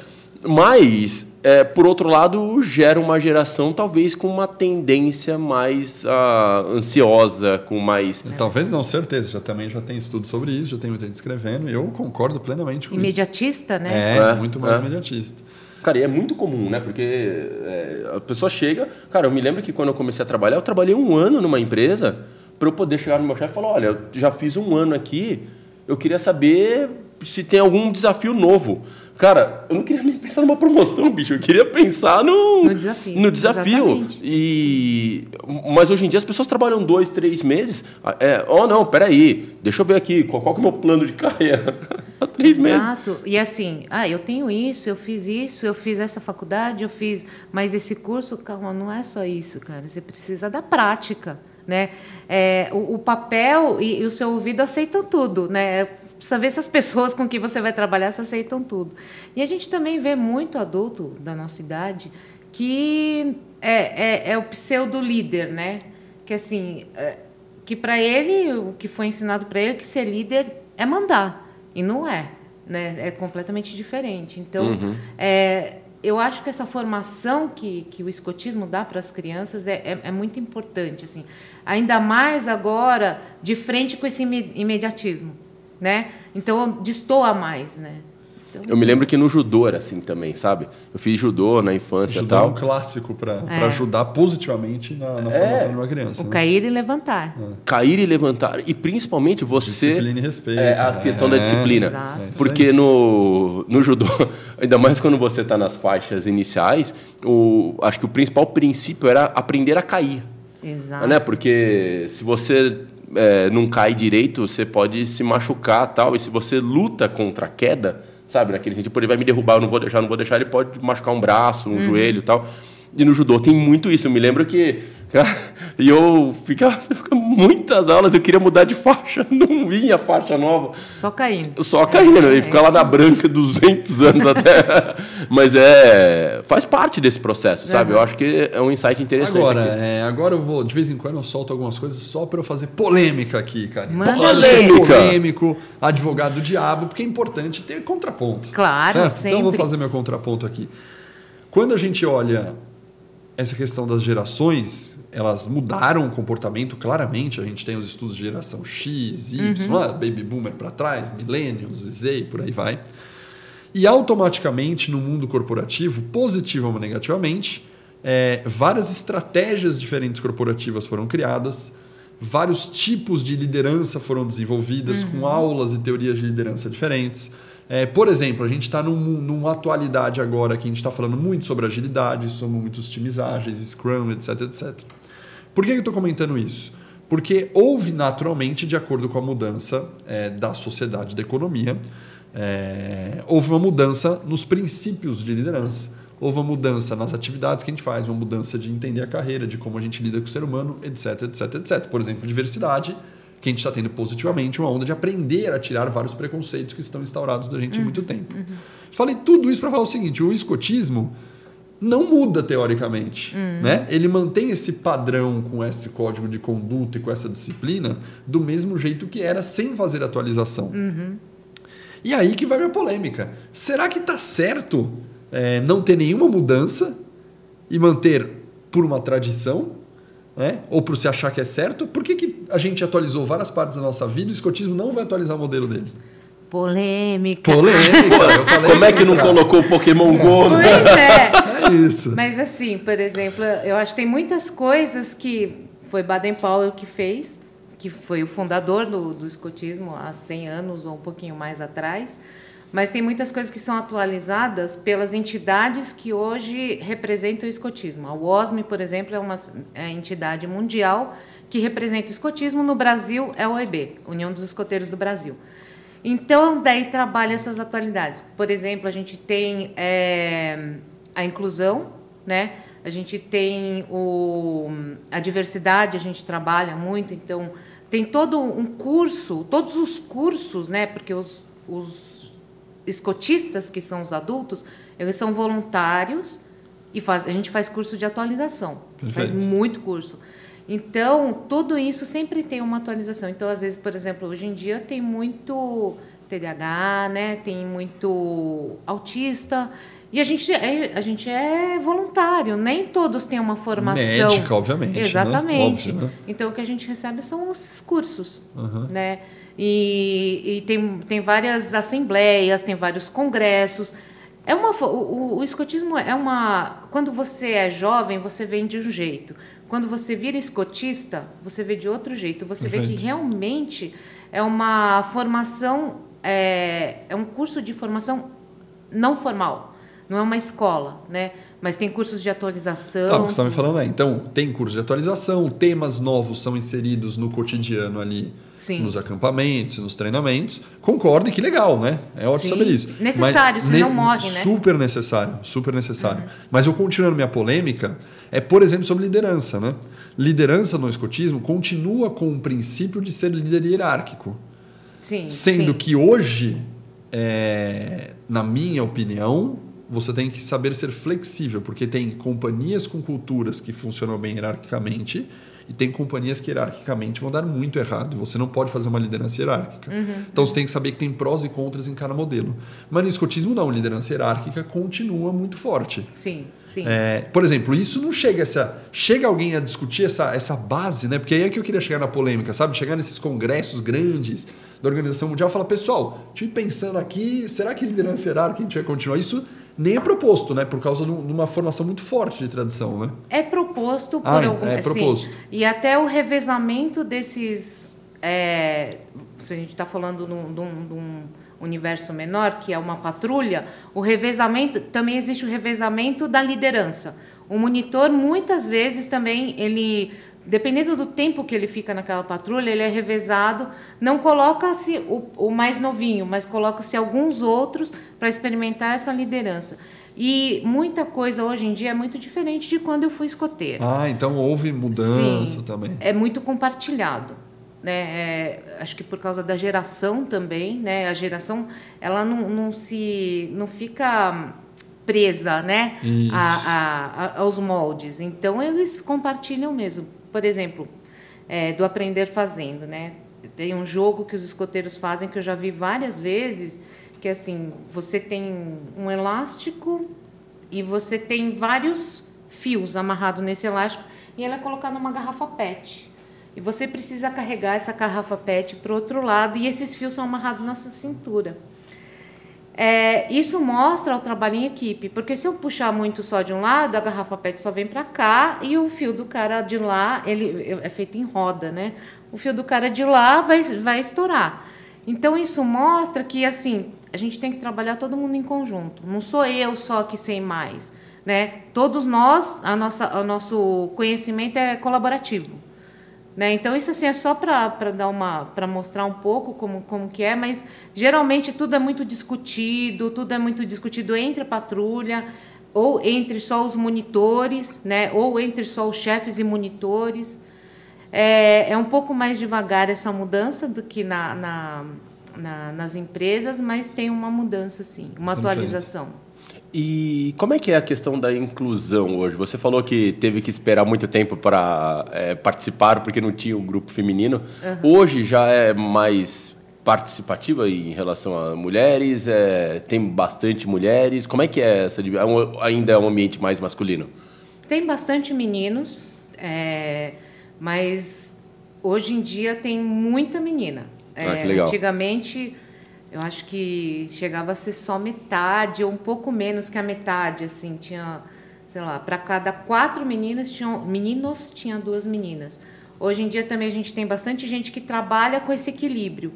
Mas, é, por outro lado, gera uma geração talvez com uma tendência mais uh, ansiosa, com mais. Talvez não, certeza. Já também já tem estudo sobre isso, já tem muita gente escrevendo, e eu concordo plenamente com imediatista, isso. Imediatista, né? É, é muito mais é. imediatista. Cara, e é muito comum, né? Porque é, a pessoa chega. Cara, eu me lembro que quando eu comecei a trabalhar, eu trabalhei um ano numa empresa para eu poder chegar no meu chefe e falar: olha, eu já fiz um ano aqui, eu queria saber se tem algum desafio novo. Cara, eu não queria nem pensar numa promoção, bicho. Eu queria pensar no, no desafio. No desafio. E, mas hoje em dia as pessoas trabalham dois, três meses. É, oh, não, peraí, deixa eu ver aqui, qual, qual que é o meu plano de carreira? Há três Exato. meses. Exato. E assim, ah, eu tenho isso, eu fiz isso, eu fiz essa faculdade, eu fiz mais esse curso. Calma, não é só isso, cara. Você precisa da prática. Né? É, o, o papel e, e o seu ouvido aceitam tudo, né? Precisa ver se as pessoas com que você vai trabalhar se aceitam tudo. E a gente também vê muito adulto da nossa idade que é, é, é o pseudo líder, né? Que assim, é, que para ele o que foi ensinado para ele é que ser líder é mandar e não é, né? É completamente diferente. Então, uhum. é, eu acho que essa formação que, que o escotismo dá para as crianças é, é, é, muito importante, assim. Ainda mais agora de frente com esse imediatismo né? Então destoa mais, né? Então, Eu me lembro que no judô era assim também, sabe? Eu fiz judô na infância e Ajudar é tal. um clássico para É. ajudar positivamente na, na É. formação de uma criança. o né? cair e levantar. Cair e levantar. E principalmente você. Disciplina e respeito. É, a né? questão da disciplina. Exato. É Porque no, no judô, ainda mais quando você está nas faixas iniciais, o, acho que o principal princípio era aprender a cair. Exato. Né? Porque se você é, não cai direito, você pode se machucar tal. E se você luta contra a queda, sabe? Naquele sentido, pô, ele vai me derrubar, eu não vou deixar, não vou deixar, ele pode machucar um braço, um joelho e tal. E no judô tem muito isso. Eu me lembro que. E eu ficava, ficava muitas aulas, eu queria mudar de faixa, não vinha faixa nova. Só caindo. Só caindo, É, e ficar lá na branca 200 anos até. Mas é. Faz parte desse processo, sabe? Eu acho que é um insight interessante. Agora, é, agora eu vou, de vez em quando eu solto algumas coisas só para eu fazer polêmica aqui, cara. Manda Polêmica. polêmico, advogado do diabo, porque é importante ter contraponto. Claro, certo? Então eu vou sempre. fazer meu contraponto aqui. Quando a gente olha essa questão das gerações, elas mudaram o comportamento claramente. A gente tem os estudos de geração X, Y, Uhum. ah, Baby Boomer para trás, Millennials, Z, e por aí vai. E automaticamente, no mundo corporativo, positivo ou negativamente, é, várias estratégias diferentes corporativas foram criadas, vários tipos de liderança foram desenvolvidas, com aulas e teorias de liderança diferentes. É, por exemplo, a gente está num, numa atualidade agora que a gente está falando muito sobre agilidade, sobre muitos times ágeis, Scrum, etc, etc. Por que eu estou comentando isso? Porque houve naturalmente, de acordo com a mudança é, da sociedade, da economia, é, houve uma mudança nos princípios de liderança, houve uma mudança nas atividades que a gente faz, uma mudança de entender a carreira, de como a gente lida com o ser humano, etc, etc, etc. Por exemplo, diversidade, que a gente está tendo positivamente uma onda de aprender a tirar vários preconceitos que estão instaurados da gente há muito tempo. Falei tudo isso para falar o seguinte: o escotismo não muda teoricamente, né? Ele mantém esse padrão com esse código de conduta e com essa disciplina do mesmo jeito que era sem fazer atualização. E aí que vai minha polêmica. Será que tá certo é, não ter nenhuma mudança e manter por uma tradição, né? Ou por se achar que é certo? Por que, que a gente atualizou várias partes da nossa vida e o escotismo não vai atualizar o modelo dele? Polêmica. Polêmica. Como é que não colocou o Pokémon Go? né? Pois é. É isso. Mas assim, por exemplo, eu acho que tem muitas coisas que foi Baden-Powell que fez, que foi o fundador do, do escotismo há 100 anos ou um pouquinho mais atrás, mas tem muitas coisas que são atualizadas pelas entidades que hoje representam o escotismo. A UOSM, por exemplo, é uma é, entidade mundial que representa o escotismo. No Brasil é a OEB, União dos Escoteiros do Brasil. Então, daí trabalha essas atualidades. Por exemplo, a gente tem é, a inclusão, né? A gente tem o, a diversidade, a gente trabalha muito, então tem todo um curso, todos os cursos, né? Porque os, os escotistas, que são os adultos, eles são voluntários e faz, a gente faz curso de atualização. Faz Perfeito. muito curso. Então, tudo isso sempre tem uma atualização. Então, às vezes, por exemplo, hoje em dia tem muito TDAH, né? Tem muito autista. E a gente é, a gente é voluntário, nem todos têm uma formação. Médica, obviamente, né? Exatamente. Óbvio, né? Então, o que a gente recebe são esses cursos, Aham. né? E, e tem, tem várias assembleias, tem vários congressos. É uma, o, o- escotismo é uma. Quando você é jovem, você vem de um jeito. Quando você vira escotista, você vê de outro jeito. Você vê que realmente é uma formação, é, é um curso de formação não formal. Não é uma escola, né? Mas tem cursos de atualização. Tá, o que você está me falando é, então, tem curso de atualização, temas novos são inseridos no cotidiano ali, Sim. nos acampamentos, nos treinamentos. Concordo, que legal, né? É ótimo Sim. saber isso. Necessário, senão morre, né? Super necessário, super necessário. Mas eu continuando minha polêmica, é, por exemplo, sobre liderança, né? Liderança no escotismo continua com o princípio de ser líder hierárquico. Sim, Sendo sim. que hoje, é, na minha opinião, você tem que saber ser flexível, porque tem companhias com culturas que funcionam bem hierarquicamente E tem companhias que hierarquicamente vão dar muito errado. Você não pode fazer uma liderança hierárquica. Uhum. Então você tem que saber que tem prós e contras em cada modelo. Mas no escotismo, não. Liderança hierárquica continua muito forte. Sim, sim. É, por exemplo, isso não chega essa. Chega alguém a discutir essa, essa base, né? Porque aí é que eu queria chegar na polêmica, sabe? Chegar nesses congressos grandes da Organização Mundial e falar, pessoal, estive pensando aqui, será que liderança hierárquica a gente vai continuar? Isso nem é proposto, né? Por causa de uma formação muito forte de tradição, né? É proposto por ah, algum, é proposto. Sim, e até o revezamento desses. É, se a gente está falando de um universo menor, que é uma patrulha, o revezamento também existe o revezamento da liderança. O monitor muitas vezes também ele dependendo do tempo que ele fica naquela patrulha, ele é revezado. Não coloca-se o, o, mais novinho, mas coloca-se alguns outros para experimentar essa liderança. E muita coisa hoje em dia é muito diferente de quando eu fui escoteira. Ah, então houve mudança Sim, também. É muito compartilhado. Né? É, acho que por causa da geração também, né? A geração ela não, não se não fica presa, né? A, a, a, aos moldes. Então eles compartilham mesmo por exemplo, é, do aprender fazendo, né? Tem um jogo que os escoteiros fazem que eu já vi várias vezes, que é assim, você tem um elástico e você tem vários fios amarrados nesse elástico e ele é colocado numa garrafa PET. E você precisa carregar essa garrafa PET para o outro lado e esses fios são amarrados na sua cintura. É, isso mostra o trabalho em equipe, porque se eu puxar muito só de um lado, a garrafa PET só vem para cá e o fio do cara de lá, ele é feito em roda, né? O fio do cara de lá vai, vai estourar. Então isso mostra que assim a gente tem que trabalhar todo mundo em conjunto. Não sou eu só que sei mais, né? Todos nós, a nossa, o nosso conhecimento é colaborativo. Né? Então isso assim é só para dar uma para mostrar um pouco como, como que é, mas geralmente tudo é muito discutido, tudo é muito discutido entre a patrulha ou entre só os monitores, né? Ou entre só os chefes e monitores. É, é um pouco mais devagar essa mudança do que na, na, na nas empresas, mas tem uma mudança sim, uma atualização. E como é que é a questão da inclusão hoje? Você falou que teve que esperar muito tempo para é, participar porque não tinha um grupo feminino. Uhum. Hoje já é mais participativa em relação a mulheres? É, tem bastante mulheres? Como é que é essa? É ainda é um ambiente mais masculino? Tem bastante meninos, é, mas hoje em dia tem muita menina. Ah, legal. Antigamente eu acho que chegava a ser só metade ou um pouco menos que a metade, assim, tinha, sei lá, para cada quatro meninas tinham meninos tinha duas meninas. Hoje em dia também a gente tem bastante gente que trabalha com esse equilíbrio,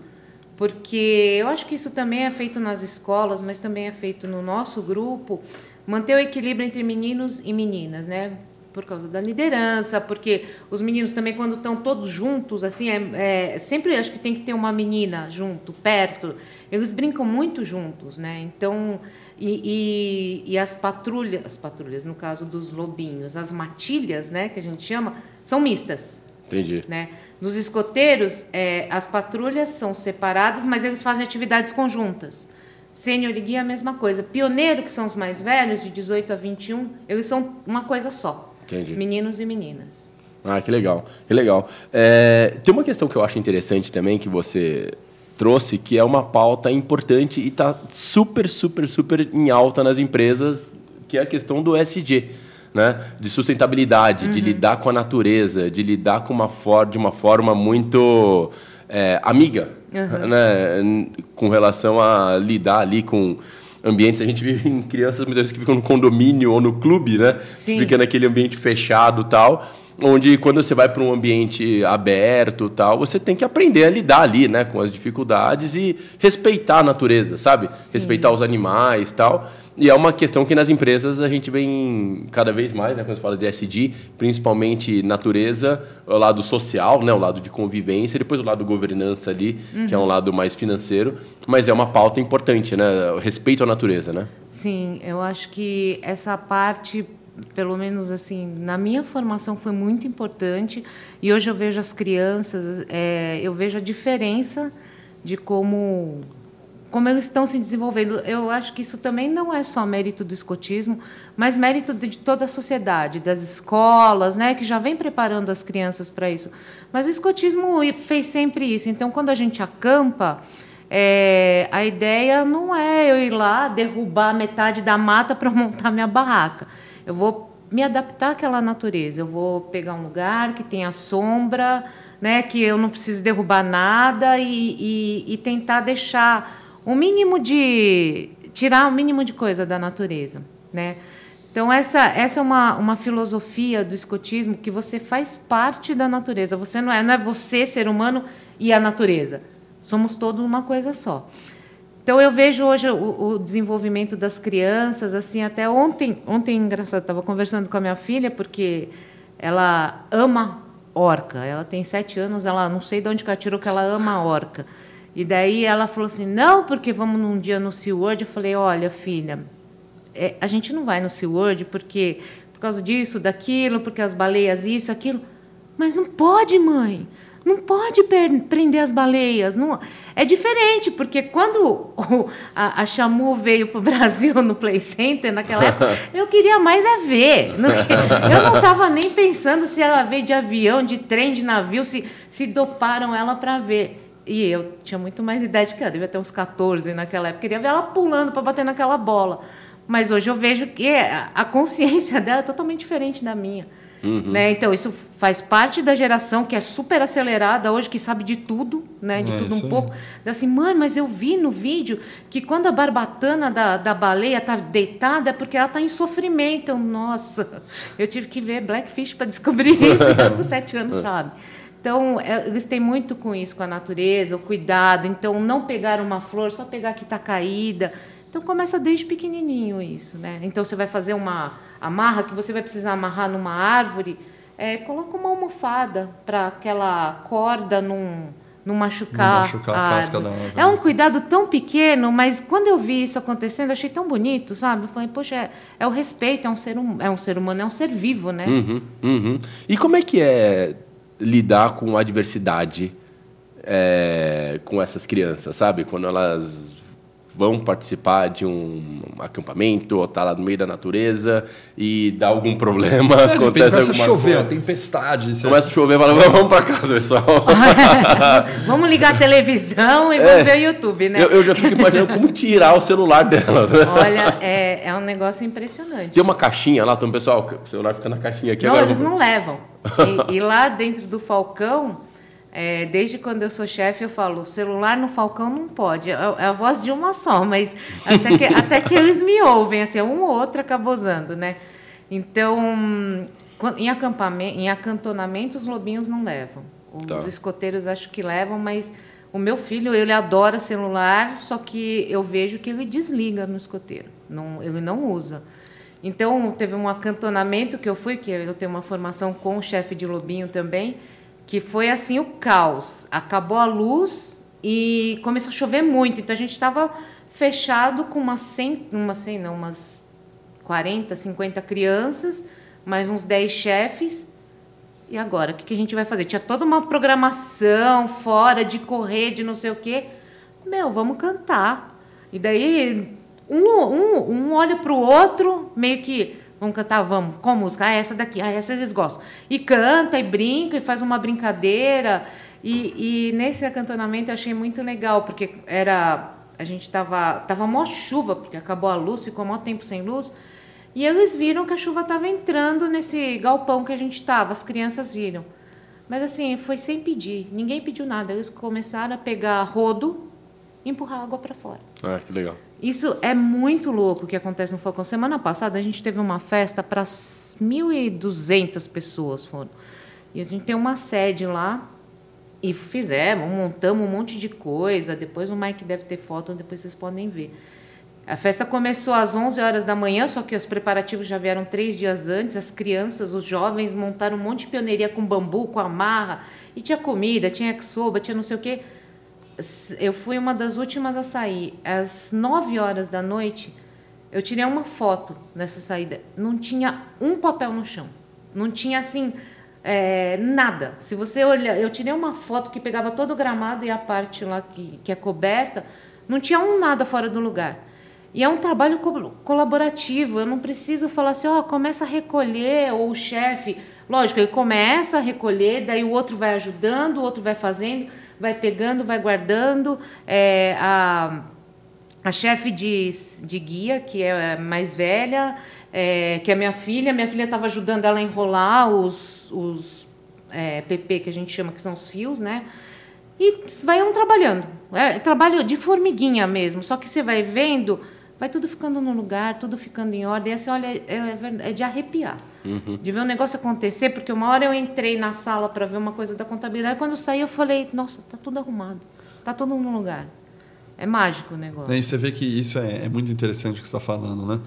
porque eu acho que isso também é feito nas escolas, mas também é feito no nosso grupo, manter o equilíbrio entre meninos e meninas, né? por causa da liderança, porque os meninos também quando estão todos juntos, assim, é, é, sempre acho que tem que ter uma menina junto, perto. Eles brincam muito juntos, né? Então, e, e, e, as patrulhas, as patrulhas, no caso dos lobinhos, as matilhas, né, que a gente chama, são mistas. Entendi. Né? Nos escoteiros, é, as patrulhas são separadas, mas eles fazem atividades conjuntas. Sênior e guia, a mesma coisa. Pioneiro, que são os mais velhos, de 18 a 21, eles são uma coisa só. Entendi. Meninos e meninas. Ah, que legal, que legal. É, tem uma questão que eu acho interessante também, que você trouxe, que é uma pauta importante e está super, super, super em alta nas empresas, que é a questão do SG. Né? de sustentabilidade, uhum. de lidar com a natureza, de lidar com uma for de uma forma muito é, amiga, uhum. né? com relação a lidar ali com ambientes. A gente vive em crianças muitas vezes que ficam no condomínio ou no clube, né? Sim. Fica naquele ambiente fechado tal onde quando você vai para um ambiente aberto tal, você tem que aprender a lidar ali, né, com as dificuldades e respeitar a natureza, sabe? Sim. Respeitar os animais tal. E é uma questão que nas empresas a gente vem cada vez mais, né, quando se fala de SD, principalmente natureza, o lado social, né, o lado de convivência, depois o lado governança ali, uhum. que é um uhum. lado mais financeiro, mas é uma pauta importante, né, o respeito à natureza, né? Sim, eu acho que essa parte pelo menos assim, na minha formação foi muito importante. E hoje eu vejo as crianças, é, eu vejo a diferença de como como eles estão se desenvolvendo. Eu acho que isso também não é só mérito do escotismo, mas mérito de toda a sociedade, das escolas, né, que já vem preparando as crianças para isso. Mas o escotismo fez sempre isso. Então, quando a gente acampa, é, a ideia não é eu ir lá derrubar metade da mata para montar minha barraca. Eu vou me adaptar àquela natureza. Eu vou pegar um lugar que tenha sombra, né, que eu não preciso derrubar nada e, e, e tentar deixar o mínimo de tirar o mínimo de coisa da natureza, né? Então essa essa é uma, uma filosofia do escotismo que você faz parte da natureza. Você não é não é você ser humano e a natureza. Somos todos uma coisa só. Então eu vejo hoje o, o desenvolvimento das crianças assim até ontem ontem engraçado estava conversando com a minha filha porque ela ama orca. Ela tem sete anos, ela não sei de onde que ela tirou que ela ama orca. E daí ela falou assim: não, porque vamos num dia no SeaWorld. Eu falei: olha, filha, é, a gente não vai no SeaWorld porque por causa disso, daquilo, porque as baleias, isso, aquilo. Mas não pode, mãe. Não pode prender as baleias. Não... É diferente, porque quando a Chamu veio para o Brasil no Play Center, naquela época, eu queria mais é ver. eu não estava nem pensando se ela veio de avião, de trem, de navio, se, se doparam ela para ver. E eu tinha muito mais idade que ela, devia ter uns 14 naquela época. Queria ver ela pulando para bater naquela bola. Mas hoje eu vejo que a consciência dela é totalmente diferente da minha. Uhum. Né? Então, isso faz parte da geração que é super acelerada hoje, que sabe de tudo, né? de é, tudo um pouco. Assim, mãe, mas eu vi no vídeo que quando a barbatana da, da baleia está deitada é porque ela está em sofrimento. Eu, nossa, eu tive que ver Blackfish para descobrir isso. Eu, com sete anos, sabe? Então, é, eles têm muito com isso, com a natureza, o cuidado. Então, não pegar uma flor, só pegar que está caída. Então, começa desde pequenininho isso, né? Então, você vai fazer uma amarra que você vai precisar amarrar numa árvore, é, coloca uma almofada para aquela corda não, não machucar, não machucar a, a casca da árvore. É um cuidado tão pequeno, mas quando eu vi isso acontecendo, achei tão bonito, sabe? Eu falei, poxa, é, é o respeito, é um, ser um, é um ser humano, é um ser vivo, né? Uhum, uhum. E como é que é lidar com a adversidade é, com essas crianças, sabe? Quando elas vão participar de um acampamento ou estar tá lá no meio da natureza e dá algum problema, é, acontece começa a chover, coisa. a tempestade. Começa a chover, fala, vamos para casa, pessoal. vamos ligar a televisão e é, vamos ver o YouTube, né? Eu, eu, já fico imaginando como tirar o celular delas. Olha, é, é um negócio impressionante. Tem uma caixinha lá, então, pessoal, o celular fica na caixinha aqui. Não, agora eles não levam. E, e lá dentro do Falcão é, desde quando eu sou chefe, eu falo, celular no Falcão não pode. É, é a voz de uma só, mas até que, até que eles me ouvem, assim, um ou outro acaba usando, né? Então, em, acampamento, em acantonamento, os lobinhos não levam. Os tá. escoteiros acho que levam, mas o meu filho, ele adora celular, só que eu vejo que ele desliga no escoteiro. Não, ele não usa. Então, teve um acantonamento que eu fui, que eu tenho uma formação com o chefe de lobinho também, que foi assim o caos. Acabou a luz e começou a chover muito. Então a gente estava fechado com umas 100, umas 100 não, umas 40, 50 crianças, mais uns 10 chefes. E agora, o que, que a gente vai fazer? Tinha toda uma programação fora de correr, de não sei o quê. Meu, vamos cantar. E daí um, um, um olha para o outro, meio que Vamos cantar, vamos. Qual música? Ah, essa daqui. Ah, essa eles gostam. E canta, e brinca, e faz uma brincadeira. E, e nesse acantonamento eu achei muito legal, porque era. A gente tava. Tava mó chuva, porque acabou a luz, ficou mó tempo sem luz. E eles viram que a chuva estava entrando nesse galpão que a gente estava, as crianças viram. Mas assim, foi sem pedir, ninguém pediu nada. Eles começaram a pegar rodo e empurrar água para fora. Ah, que legal. Isso é muito louco o que acontece no Falcão. Semana passada a gente teve uma festa para 1.200 pessoas foram. E a gente tem uma sede lá e fizemos, montamos um monte de coisa. Depois o Mike deve ter foto, depois vocês podem ver. A festa começou às 11 horas da manhã, só que os preparativos já vieram três dias antes. As crianças, os jovens montaram um monte de pioneiria com bambu, com amarra. E tinha comida, tinha yakisoba, tinha não sei o quê eu fui uma das últimas a sair. Às 9 horas da noite, eu tirei uma foto nessa saída. Não tinha um papel no chão. Não tinha assim é, nada. Se você olhar, eu tirei uma foto que pegava todo o gramado e a parte lá que, que é coberta. Não tinha um nada fora do lugar. E é um trabalho co colaborativo. Eu não preciso falar assim, ó, oh, começa a recolher, ou o chefe. Lógico, ele começa a recolher, daí o outro vai ajudando, o outro vai fazendo, vai pegando, vai guardando. É, a a chefe de, de guia, que é mais velha, é, que é minha filha. Minha filha estava ajudando ela a enrolar os, os é, PP, que a gente chama que são os fios, né? E vai um trabalhando. É trabalho de formiguinha mesmo, só que você vai vendo, vai tudo ficando no lugar, tudo ficando em ordem. E assim, olha, é, é, é de arrepiar. Uhum. De ver um negócio acontecer, porque uma hora eu entrei na sala para ver uma coisa da contabilidade, quando eu saí eu falei, nossa, tá tudo arrumado, tá tudo no lugar. É mágico o negócio. E você vê que isso é, é muito interessante o que você está falando, né?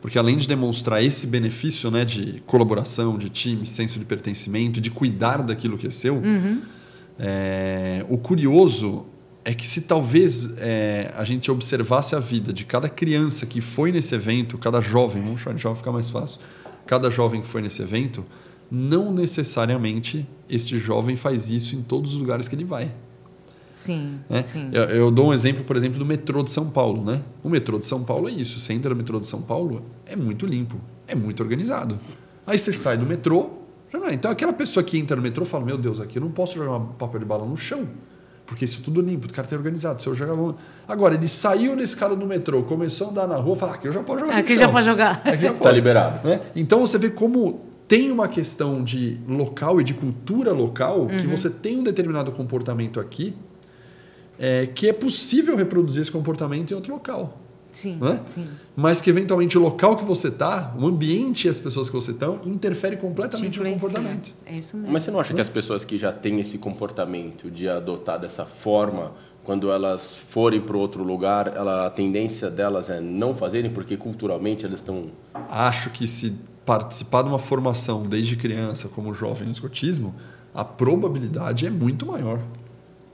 Porque além de demonstrar esse benefício né, de colaboração, de time, senso de pertencimento, de cuidar daquilo que é seu, uhum. é, o curioso é que se talvez é, a gente observasse a vida de cada criança que foi nesse evento, cada jovem, vamos chamar de jovem ficar mais fácil, cada jovem que foi nesse evento, não necessariamente este jovem faz isso em todos os lugares que ele vai. Sim, né? sim. Eu, eu, dou um exemplo, por exemplo, do metrô de São Paulo. Né? O metrô de São Paulo é isso. Você entra no metrô de São Paulo, é muito limpo, é muito organizado. Aí você sai do metrô, já não é. Então aquela pessoa que entra no metrô fala: Meu Deus, aqui eu não posso jogar um papel de bala no chão. Porque isso tudo limpo, o cara tem organizado. Se eu jogar... Agora, ele saiu desse cara do metrô, começou a andar na rua, fala: Aqui eu já posso jogar. Aqui já pode jogar. Aqui já pode. Tá liberado. Né? Então você vê como tem uma questão de local e de cultura local uhum. que você tem um determinado comportamento aqui é, que é possível reproduzir esse comportamento em outro local. Sim, né? sim. Mas que eventualmente o local que você está, o ambiente e as pessoas que você estão, interfere completamente no comportamento. É isso mesmo. Mas você não acha que as pessoas que já têm esse comportamento de adotar dessa forma, quando elas forem para outro lugar, ela, a tendência delas é não fazerem, porque culturalmente elas estão. Acho que se participar de uma formação desde criança, como jovem no escotismo, a probabilidade é muito maior.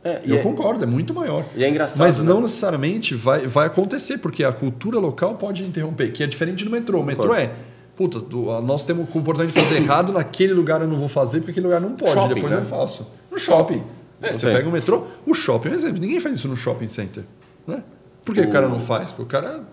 É, eu é, concordo, é muito maior. E é engraçado. Mas né? não necessariamente vai, vai acontecer, porque a cultura local pode interromper, que é diferente do metrô. O metrô é, puta, nós temos o comportamento de fazer errado, naquele lugar eu não vou fazer, porque aquele lugar não pode, shopping, depois né? eu faço. No shopping. É, você pega o metrô, o shopping é um exemplo. Ninguém faz isso no shopping center. Né? Por que o... o cara não faz? Porque o cara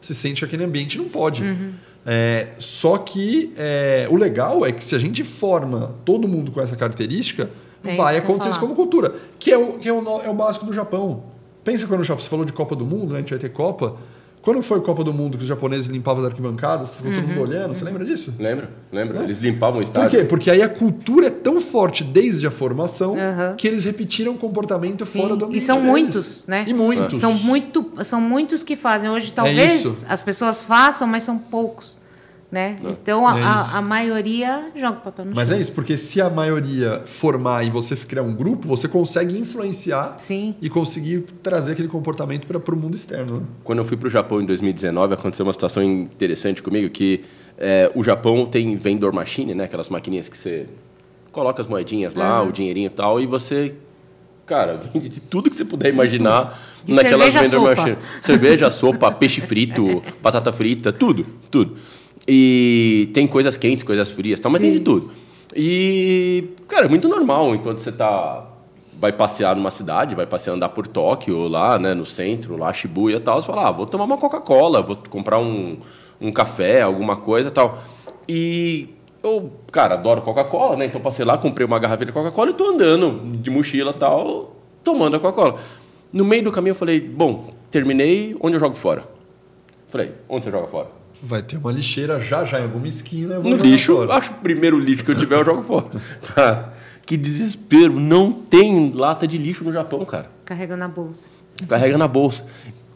se sente que aquele ambiente não pode. Uhum. É, só que é, o legal é que se a gente forma todo mundo com essa característica, é vai acontecer isso como cultura, que, é o, que é, o, é o básico do Japão. Pensa quando o Japão, você falou de Copa do Mundo, né? a gente vai ter Copa. Quando foi a Copa do Mundo que os japoneses limpavam as arquibancadas, ficou uhum. todo mundo uhum. olhando? Você lembra disso? Lembro, lembro. É? Eles limpavam o estádio. Por quê? Porque aí a cultura é tão forte desde a formação uhum. que eles repetiram o comportamento Sim. fora do ambiente. E são deles. muitos, né? E muitos. São, muito, são muitos que fazem. Hoje talvez é as pessoas façam, mas são poucos. Né? Então a, é a, a, maioria joga papel no Mas chão. é isso, porque se a maioria formar e você criar um grupo, você consegue influenciar Sim. e conseguir trazer aquele comportamento para o mundo externo. Né? Quando eu fui para o Japão em 2019, aconteceu uma situação interessante comigo que é, o Japão tem vendor machine, né? aquelas maquininhas que você coloca as moedinhas lá, uhum. o dinheirinho e tal, e você cara, vende de tudo que você puder imaginar de naquelas vendor machine. Cerveja, sopa, peixe frito, batata frita, tudo, tudo. E tem coisas quentes, coisas frias, tal, mas Sim. tem de tudo. E, cara, é muito normal enquanto você tá vai passear numa cidade, vai passear andar por Tóquio, lá, né, no centro, lá Shibuya e tal, você fala, ah, vou tomar uma Coca-Cola, vou comprar um, um café, alguma coisa, tal. E eu, cara, adoro Coca-Cola, né? Então passei lá, comprei uma garrafa de Coca-Cola e tô andando de mochila, tal, tomando a Coca-Cola. No meio do caminho eu falei, bom, terminei, onde eu jogo fora? Falei, onde você joga fora? Vai ter uma lixeira já já em alguma esquina. no lixo, fora. acho que o primeiro lixo que eu tiver eu jogo fora. Cara, que desespero. Não tem lata de lixo no Japão, cara. Carrega na bolsa. Carrega na bolsa.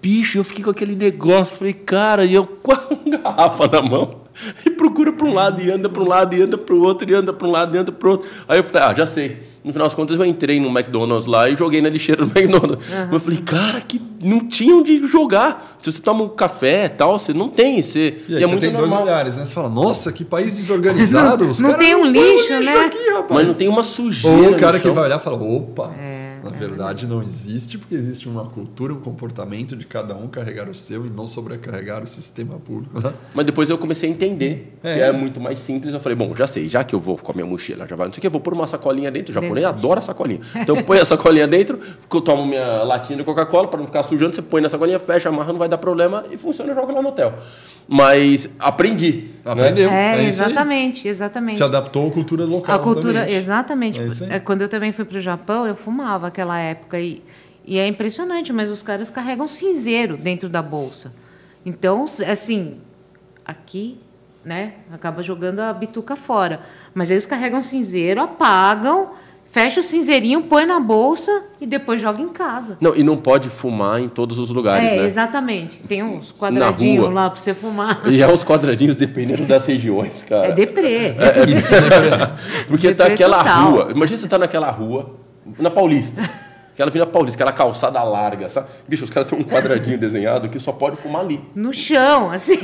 Bicho, eu fiquei com aquele negócio. Falei, cara, e eu com a garrafa na mão. E procura para um lado, e anda para um lado, e anda para o outro, e anda para um lado, e anda para o outro. Aí eu falei, ah, já sei no final das contas, eu entrei no McDonald's lá e joguei na lixeira do McDonald's. Uhum. Eu falei, cara, que não tinha onde jogar. Se você toma um café e tal, você não tem. Você, e aí e é você tem normal. dois olhares, né? Você fala, nossa, que país desorganizado. Os não tem um lixo, né? Aqui, Mas não tem uma sujeira. Ou o cara que vai olhar e fala, opa. É. É verdade, não existe, porque existe uma cultura, um comportamento de cada um carregar o seu e não sobrecarregar o sistema público. Né? Mas depois eu comecei a entender É. que é muito mais simples. Eu falei, bom, já sei, já que eu vou com a minha mochila, já vai, não sei o que, eu vou pôr uma sacolinha dentro. O japonês adora sacolinha. Então põe a sacolinha dentro, que eu tomo minha latinha de Coca-Cola para não ficar sujando, você põe na sacolinha, fecha, amarra, não vai dar problema e funciona, joga lá no hotel. Mas aprendi. né? Aprendeu. É, É aí. exatamente, exatamente. Se adaptou à cultura local. A cultura, exatamente. É. É, Quando eu também fui para o Japão, eu fumava aquela época e, e é impressionante, mas os caras carregam cinzeiro dentro da bolsa. Então, assim, aqui, né, acaba jogando a bituca fora. Mas eles carregam cinzeiro, apagam, fecha o cinzeirinho, põe na bolsa e depois joga em casa. Não, e não pode fumar em todos os lugares, é, né? exatamente. Tem uns quadradinhos lá para você fumar. E é uns quadradinhos dependendo das regiões, cara. É deprê. Porque tá Deprê aquela total. rua. Imagina você tá naquela rua, na Paulista. Aquela Avenida Paulista, aquela calçada larga, sabe? Bicho, os caras têm um quadradinho desenhado que só pode fumar ali. No chão, assim.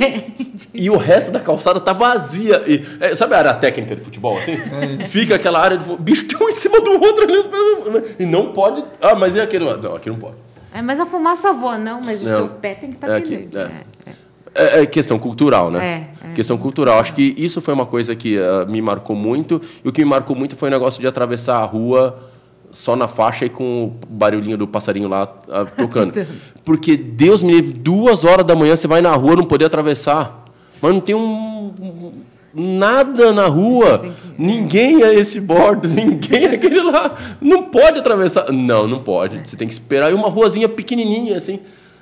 E o resto da calçada tá vazia. E, é, sabe a área técnica de futebol, assim? Fica aquela área de bicho tem um em cima do outro ali. E não pode. Ah, mas e aquele? Não, aqui não pode. É, mas a fumaça voa, não, mas o Não. seu pé tem que estar É aqui dentro. é. É, é. É, é questão cultural, né? É, é. Questão cultural. Acho que isso foi uma coisa que ah, me marcou muito. E o que me marcou muito foi o negócio de atravessar a rua só na faixa e com o barulhinho do passarinho lá ah, tocando. Porque Deus me livre, duas horas da manhã você vai na rua não poder atravessar. Mas não tem um. Nada na rua, ninguém é esse bordo, ninguém é aquele lá, não pode atravessar. Não, não pode. Você tem que esperar. E uma ruazinha pequenininha assim.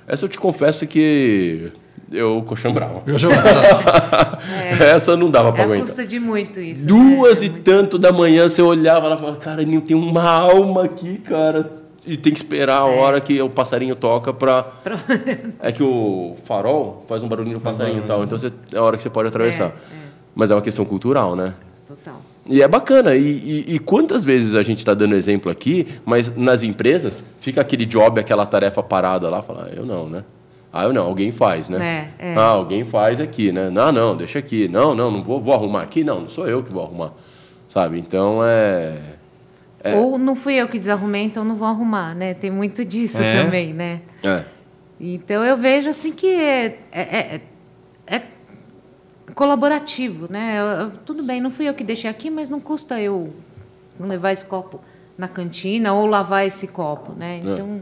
Essa eu te confesso que eu coxambrava. Já- Essa não dava pra É, aguentar. custa de muito isso. Duas né? e É muito- tanto da manhã você olhava lá e falava, cara, não tem uma alma aqui, cara. E tem que esperar a É. hora que o passarinho toca pra. É que o farol faz um barulhinho no passarinho e tal. Então você... é a hora que você pode atravessar. Mas é uma questão cultural, né? Total. E é bacana. E, e- e quantas vezes a gente está dando exemplo aqui, mas nas empresas fica aquele job, aquela tarefa parada lá, fala, ah, eu não, né? Ah, eu não, alguém faz, né? É, é. Ah, alguém faz aqui, né? Não, não, deixa aqui. Não, não, não vou, vou arrumar aqui. Não, não sou eu que vou arrumar. Sabe? Então é. Ou não fui eu que desarrumei, então não vou arrumar, né? Tem muito disso É. também, né? É. Então eu vejo assim que é, é- é- é colaborativo, né? Eu- eu- tudo bem, não fui eu que deixei aqui, mas não custa eu levar esse copo na cantina ou lavar esse copo, né? Então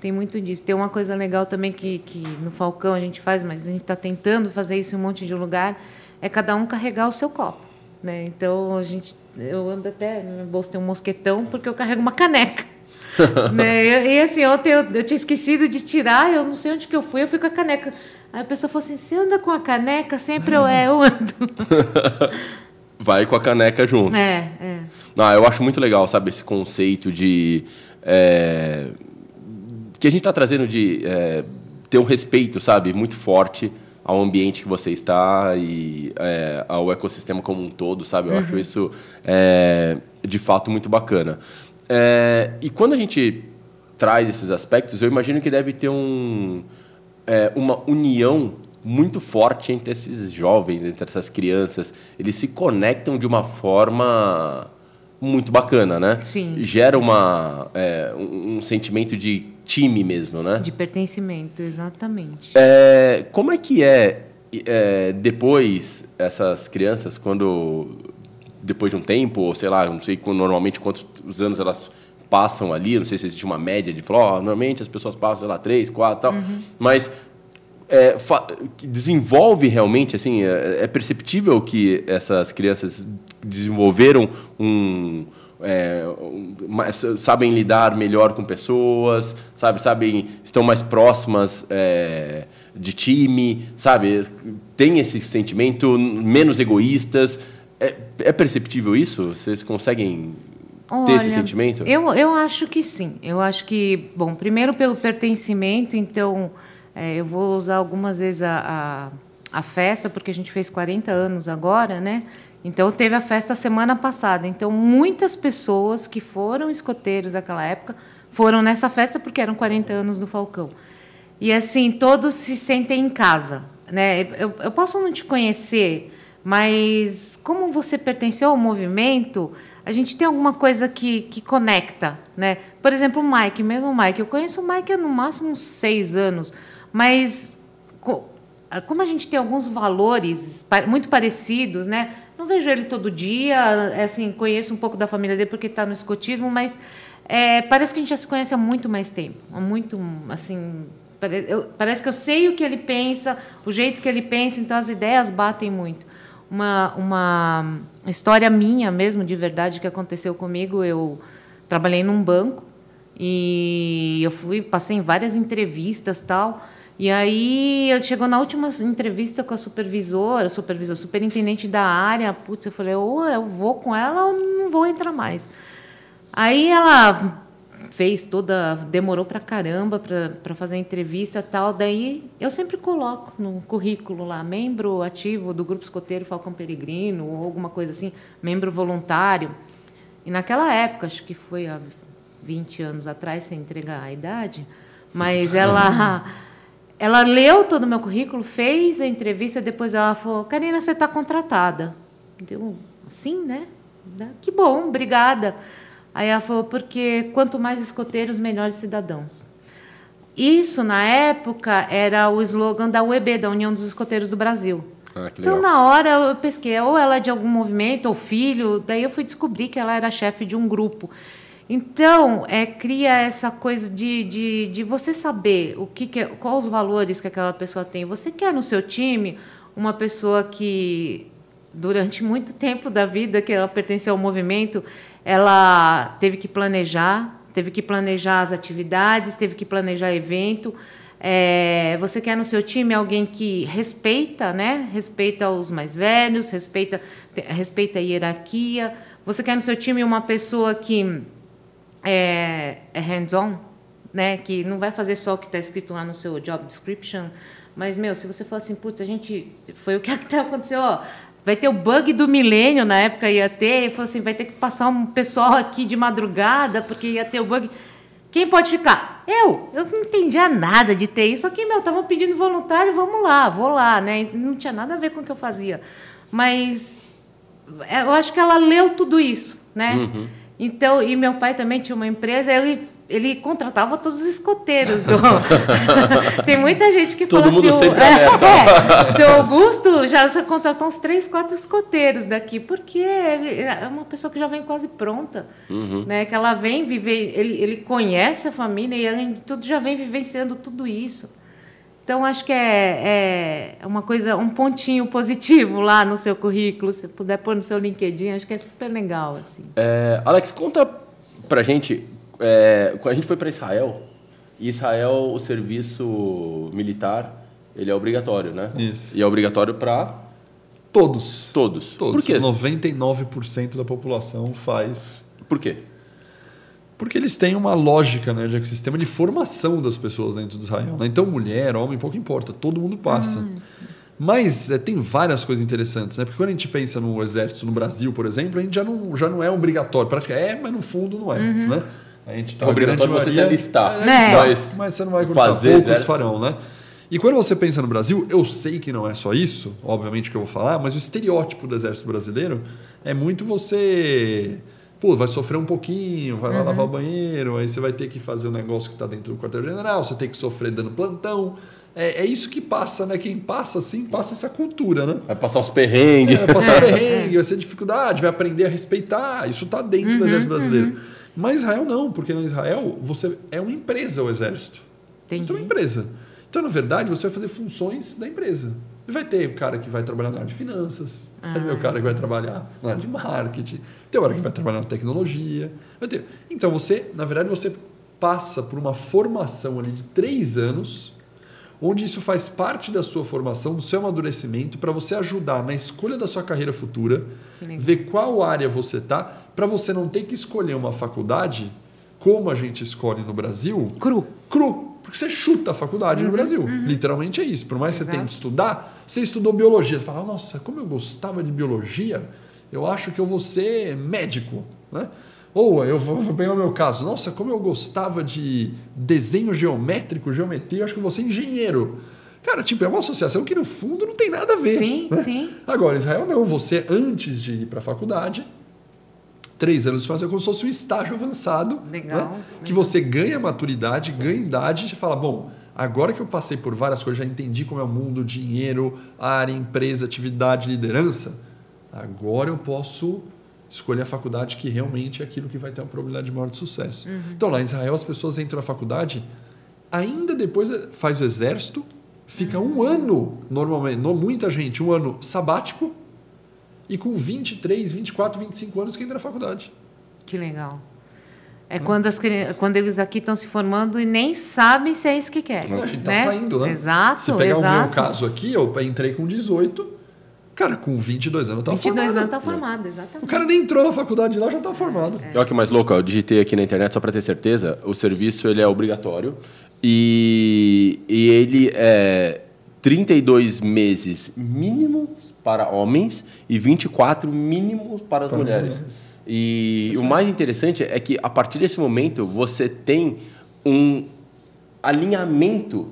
tem muito disso. Tem uma coisa legal também que, que no Falcão a gente faz, mas a gente está tentando fazer isso em um monte de lugar, é cada um carregar o seu copo, né? Então a gente, eu ando até no meu bolso tem um mosquetão porque eu carrego uma caneca. né? E, assim, ontem eu, eu tinha esquecido de tirar, eu não sei onde que eu fui, eu fui com a caneca. Aí a pessoa falou assim: você anda com a caneca? Sempre eu, é, eu ando. Vai com a caneca junto. É, é. Ah, eu acho muito legal, sabe, esse conceito de. é, que a gente está trazendo de é, ter um respeito, sabe, muito forte ao ambiente que você está e é, ao ecossistema como um todo, sabe? Eu acho isso, é, de fato, muito bacana. É, e quando a gente traz esses aspectos, eu imagino que deve ter um, é, uma união muito forte entre esses jovens, entre essas crianças. Eles se conectam de uma forma muito bacana, né? Sim. Gera uma, é, um, um sentimento de time mesmo, né? De pertencimento, exatamente. É, como é que é, é, depois essas crianças, quando depois de um tempo, ou sei lá, não sei normalmente quantos anos elas passam ali, não sei se existe uma média de falar, ó, normalmente as pessoas passam, sei lá, três, quatro, tal, mas é, desenvolve realmente, assim, é, é perceptível que essas crianças desenvolveram um é, mais- sabem lidar melhor com pessoas, sabe, sabem, estão mais próximas é, de time, sabe, tem esse sentimento, menos egoístas. É, é perceptível isso? Vocês conseguem ter esse Olha, sentimento? Eu, eu acho que sim. Eu acho que, bom, primeiro pelo pertencimento, então é, eu vou usar algumas vezes a, a, a festa, porque a gente fez 40 anos agora, né? Então teve a festa semana passada. Então muitas pessoas que foram escoteiros naquela época foram nessa festa porque eram 40 anos do Falcão. E assim, todos se sentem em casa. Né? Eu, eu posso não te conhecer, mas como você pertenceu ao movimento, a gente tem alguma coisa que, que conecta, né? Por exemplo, o Mike, mesmo o Mike. Eu conheço o Mike há no máximo uns seis anos, mas como a gente tem alguns valores muito parecidos, né? Vejo ele todo dia, é assim, conheço um pouco da família dele porque está no escotismo, mas é, parece que a gente já se conhece há muito mais tempo, há muito, assim, parece, eu, parece que eu sei o que ele pensa, o jeito que ele pensa, então as ideias batem muito. Uma, uma história minha mesmo, de verdade, que aconteceu comigo, eu trabalhei num banco e eu fui, passei em várias entrevistas tal. E aí chegou na última entrevista com a supervisora, supervisor, superintendente da área, putz, eu falei, ou eu vou com ela ou não vou entrar mais. Aí ela fez toda, demorou para caramba para fazer a entrevista tal. Daí eu sempre coloco no currículo lá, membro ativo do Grupo Escoteiro Falcão Peregrino, ou alguma coisa assim, membro voluntário. E naquela época, acho que foi há 20 anos atrás, sem entregar a idade, mas ela. Ela leu todo o meu currículo, fez a entrevista, depois ela falou: Karina, você está contratada. Deu assim, né? Que bom, obrigada. Aí ela falou: porque quanto mais escoteiros, melhores cidadãos. Isso, na época, era o slogan da UEB, da União dos Escoteiros do Brasil. Ah, então, na hora, eu pesquei, ou ela é de algum movimento, ou filho, daí eu fui descobrir que ela era chefe de um grupo. Então, é, cria essa coisa de, de, de você saber o que, que é, quais os valores que aquela pessoa tem. Você quer no seu time uma pessoa que, durante muito tempo da vida que ela pertenceu ao movimento, ela teve que planejar, teve que planejar as atividades, teve que planejar evento. É, você quer no seu time alguém que respeita, né? Respeita os mais velhos, respeita, respeita a hierarquia. Você quer no seu time uma pessoa que é, é hands-on, né? Que não vai fazer só o que está escrito lá no seu job description, mas meu, se você for assim, putz, a gente foi o que até aconteceu, ó, vai ter o bug do milênio na época ia ter, e falou assim, vai ter que passar um pessoal aqui de madrugada porque ia ter o bug. Quem pode ficar? Eu. Eu não entendia nada de TI, só que meu, estavam pedindo voluntário, vamos lá, vou lá, né? Não tinha nada a ver com o que eu fazia, mas é, eu acho que ela leu tudo isso, né? Uhum. Então, e meu pai também tinha uma empresa, ele ele contratava todos os escoteiros. Do... Tem muita gente que Todo fala mundo assim, sempre é, é, seu Augusto já, já contratou uns três, quatro escoteiros daqui, porque é uma pessoa que já vem quase pronta, uhum. né? Que ela vem viver, ele, ele conhece a família e além de tudo já vem vivenciando tudo isso. Então, acho que é, é uma coisa, um pontinho positivo lá no seu currículo, se puder pôr no seu LinkedIn, acho que é super legal. Assim. É, Alex, conta pra gente, é, a gente foi para Israel, e Israel, o serviço militar, ele é obrigatório, né? Isso. E é obrigatório para... Todos. Todos. Todos. Por quê? 99% da população faz. Por quê? Porque eles têm uma lógica né, de ecossistema de formação das pessoas dentro do Israel. Né? Então, mulher, homem, pouco importa, todo mundo passa. Hum. Mas é, tem várias coisas interessantes, né? Porque quando a gente pensa no exército no Brasil, por exemplo, a gente já não, já não é obrigatório. Praticamente é, mas no fundo não é. Uhum. Né? A gente tá é obrigatório você se alistar. É, é. Mas, mas você não vai fazer poucos exército. farão, né? E quando você pensa no Brasil, eu sei que não é só isso, obviamente que eu vou falar, mas o estereótipo do exército brasileiro é muito você pô, vai sofrer um pouquinho, vai lá uhum. lavar o banheiro, aí você vai ter que fazer um negócio que está dentro do quartel-general, você tem que sofrer dando plantão. É, é, isso que passa, né? Quem passa assim, passa essa cultura, né? Vai passar os perrengues. É, vai passar perrengue, vai ser dificuldade, vai aprender a respeitar. Isso está dentro uhum, do exército brasileiro. Uhum. Mas Israel não, porque no Israel você é uma empresa o exército. Entendi. Você é uma empresa. Então, na verdade, você vai fazer funções da empresa. Vai ter o cara que vai trabalhar na área de finanças, ah. vai ter o cara que vai trabalhar na área de marketing, tem o cara que vai trabalhar na tecnologia. Vai ter. Então, você, na verdade, você passa por uma formação ali de três anos, onde isso faz parte da sua formação, do seu amadurecimento, para você ajudar na escolha da sua carreira futura, ver qual área você está, para você não ter que escolher uma faculdade como a gente escolhe no Brasil. Cru. Cru porque você chuta a faculdade uhum, no Brasil. Uhum. Literalmente é isso. Por mais que você tenha que estudar, você estudou biologia. Você fala, nossa, como eu gostava de biologia, eu acho que eu vou ser médico. Né? Ou eu vou, vou pegar o meu caso, nossa, como eu gostava de desenho geométrico, geometria, eu acho que eu vou ser engenheiro. Cara, tipo, é uma associação que no fundo não tem nada a ver. Sim, né? sim. Agora, Israel não. Você, antes de ir para a faculdade, três anos de formação é como se fosse um estágio avançado. Legal, né? legal. Que você ganha maturidade, ganha idade e fala, bom, agora que eu passei por várias coisas, já entendi como é o mundo, dinheiro, área, empresa, atividade, liderança, agora eu posso escolher a faculdade que realmente é aquilo que vai ter uma probabilidade maior de sucesso. Uhum. Então, lá em Israel, as pessoas entram na faculdade, ainda depois faz o exército, fica um ano, normalmente, muita gente, um ano sabático, e com 23, 24, 25 anos que entra na faculdade. Que legal. É quando, as, quando eles aqui estão se formando e nem sabem se é isso que querem. A gente tá né? saindo, né? Exato, Se pegar exato. o meu caso aqui, eu entrei com 18, cara, com 22 anos eu tava 22 formado. anos está formado, exatamente. O cara nem entrou na faculdade lá, já estava formado. Olha que mais louco, eu digitei aqui na internet só para ter certeza. O serviço ele é obrigatório e, e ele é 32 meses mínimos para homens e 24 mínimos para as Para mulheres. mulheres. E o mais interessante é que a partir desse momento você tem um alinhamento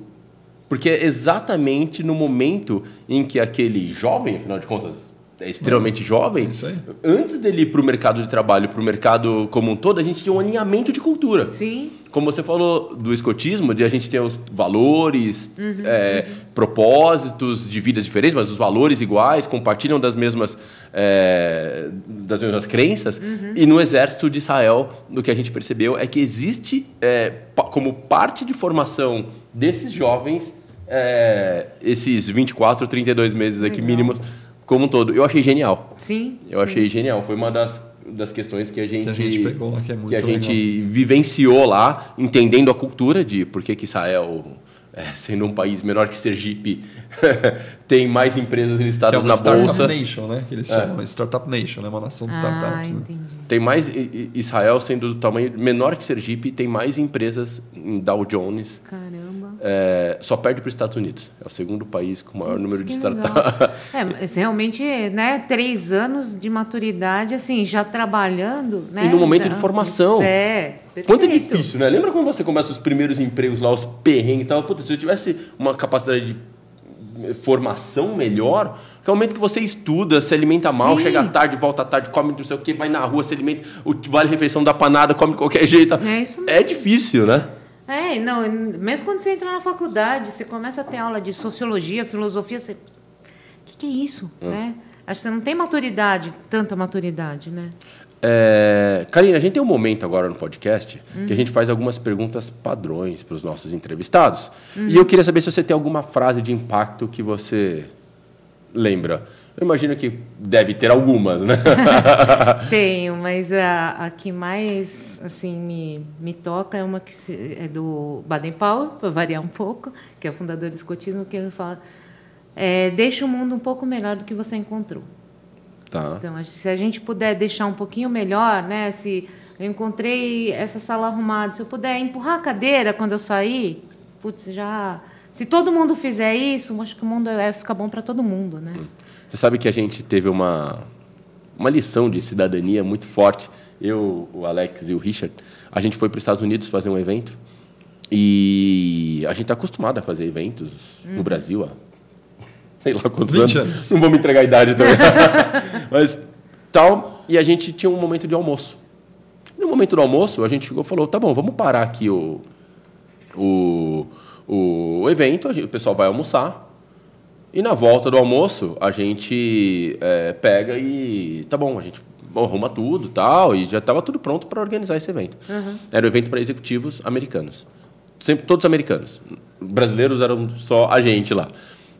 porque é exatamente no momento em que aquele jovem, afinal de contas, é extremamente jovem, é antes dele ir para o mercado de trabalho, para o mercado como um todo, a gente tem um alinhamento de cultura. Sim, Como você falou do escotismo, de a gente ter os valores, é, propósitos de vidas diferentes, mas os valores iguais, compartilham das mesmas, é, das mesmas crenças. E no exército de Israel, o que a gente percebeu é que existe, é, como parte de formação desses jovens, é, esses 24, 32 meses aqui Legal. mínimos, como um todo. Eu achei genial. sim. Eu achei genial. Foi uma das, das questões que a gente, a gente pegou lá, que é muito a gente legal. vivenciou lá, entendendo a cultura de por que, que Israel, é, sendo um país menor que Sergipe, tem mais empresas Que é listadas uma na Startup bolsa. Nation, né? Que eles chamam. Startup Nation, né? Uma nação de Ah, startups. né? Tem mais Israel sendo do tamanho menor que Sergipe, tem mais empresas em Dow Jones. Caramba. É, só perde para os Estados Unidos. É o segundo país com o maior número de startups. É, mas realmente, né, três anos de maturidade, assim, já trabalhando, né? E no momento de Então, formação. É, Quanto é perfeito. difícil, né? Lembra quando você começa os primeiros empregos lá, os perrengues e tal? Puta, se eu tivesse uma capacidade de formação melhor, que é o momento que você estuda, se alimenta mal, Sim. chega tarde, volta tarde, come não sei o que, vai na rua, se alimenta, o vale-refeição da panada, come de qualquer jeito. É isso mesmo. É difícil, né? É, não, mesmo quando você entra na faculdade, você começa a ter aula de sociologia, filosofia, você. O que, que é isso? Hum. Né? Acho que você não tem maturidade, tanta maturidade, né? É, Karina, a gente tem um momento agora no podcast que a gente faz algumas perguntas padrões para os nossos entrevistados. E eu queria saber se você tem alguma frase de impacto que você lembra. Eu imagino que deve ter algumas, né? Tenho, mas a, a que mais assim me, me toca é uma que se- é do Baden Powell, para variar um pouco, que é o fundador do escotismo, que ele fala: é, deixa o mundo um pouco melhor do que você encontrou. tá. Então, se a gente puder deixar um pouquinho melhor, né? Se eu encontrei essa sala arrumada, se eu puder empurrar a cadeira quando eu sair, putz, já. Se todo mundo fizer isso, acho que o mundo é, fica bom para todo mundo, né? Você sabe que a gente teve uma, uma lição de cidadania muito forte. Eu, o Alex e o Richard, a gente foi para os Estados Unidos fazer um evento e a gente está acostumado a fazer eventos no Brasil há sei lá quantos 20 anos. anos. Não vou me entregar a idade também. Mas tal, e a gente tinha um momento de almoço. No momento do almoço, a gente chegou e falou: tá bom, vamos parar aqui o, o, o evento, o pessoal vai almoçar. E na volta do almoço, a gente é, pega e. Tá bom, a gente arruma tudo tal, e já estava tudo pronto para organizar esse evento. Era um evento para executivos americanos. Sempre todos americanos. Brasileiros eram só a gente lá.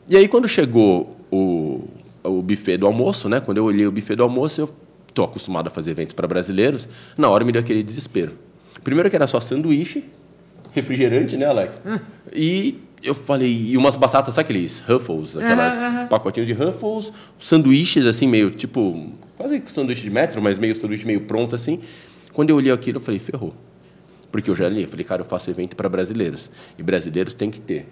E aí, quando chegou o, o buffet do almoço, né? Quando eu olhei o buffet do almoço, eu estou acostumado a fazer eventos para brasileiros. Na hora me deu aquele desespero. Primeiro que era só sanduíche, refrigerante, né, Alex? E eu falei, e umas batatas, sabe aqueles Ruffles, aquelas pacotinhos de Ruffles, sanduíches assim, meio tipo, quase que sanduíche de metro, mas meio sanduíche meio pronto assim. Quando eu olhei aquilo, eu falei, ferrou. Porque eu já li, eu falei, cara, eu faço evento para brasileiros. E brasileiros tem que ter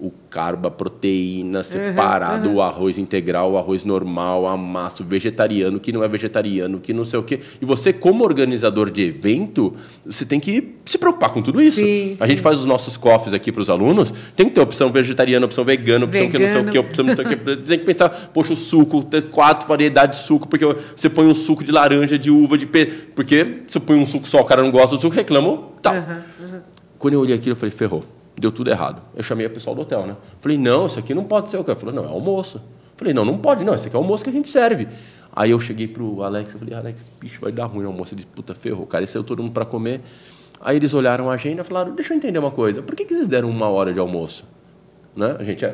o carbo, a proteína separado, o arroz integral, o arroz normal, a massa, o vegetariano, que não é vegetariano, que não sei o quê. E você, como organizador de evento, você tem que se preocupar com tudo isso. Sim, a gente faz os nossos cofres aqui para os alunos, tem que ter opção vegetariana, opção vegana, opção que não sei o Vegano. quê, opção não sei o quê. Tem que pensar, poxa, o suco, ter quatro variedades de suco, porque você põe um suco de laranja, de uva, de pe... Porque você põe um suco só, o cara não gosta do suco, reclama, tal. Quando eu olhei aquilo, eu falei, ferrou, deu tudo errado. Eu chamei o pessoal do hotel, né? Falei, não, isso aqui não pode ser o que? Ele falou, não, é almoço. Falei, não, não pode, não, esse aqui é almoço que a gente serve. Aí eu cheguei pro Alex, eu falei, Alex, bicho, vai dar ruim o almoço. Ele disse, puta, ferrou, cara, e saiu todo mundo para comer. Aí eles olharam a agenda e falaram, deixa eu entender uma coisa, por que, que vocês deram uma hora de almoço? Né? A gente é...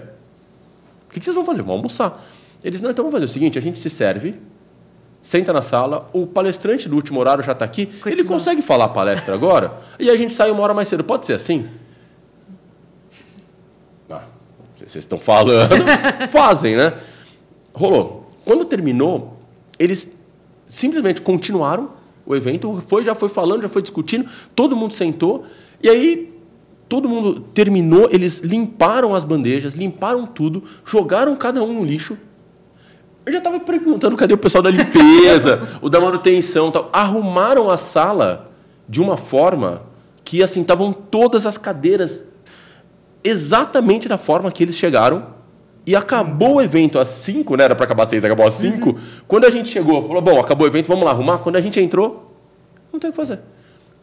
O que, que vocês vão fazer? Vão almoçar. Eles, não, então vamos fazer o seguinte, a gente se serve, senta na sala, o palestrante do último horário já está aqui, ele Continua. consegue falar a palestra agora, e a gente sai uma hora mais cedo. Pode ser assim? Vocês estão falando, fazem, né? Rolou. Quando terminou, eles simplesmente continuaram o evento, foi, já foi falando, já foi discutindo, todo mundo sentou, e aí todo mundo terminou, eles limparam as bandejas, limparam tudo, jogaram cada um no lixo. Eu já estava perguntando cadê o pessoal da limpeza, o da manutenção, tal. Arrumaram a sala de uma forma que assim estavam todas as cadeiras exatamente da forma que eles chegaram. E acabou o evento às 5, né? Era para acabar às 6, acabou às 5. Quando a gente chegou, falou: bom, acabou o evento, vamos lá arrumar. Quando a gente entrou, não tem o que fazer.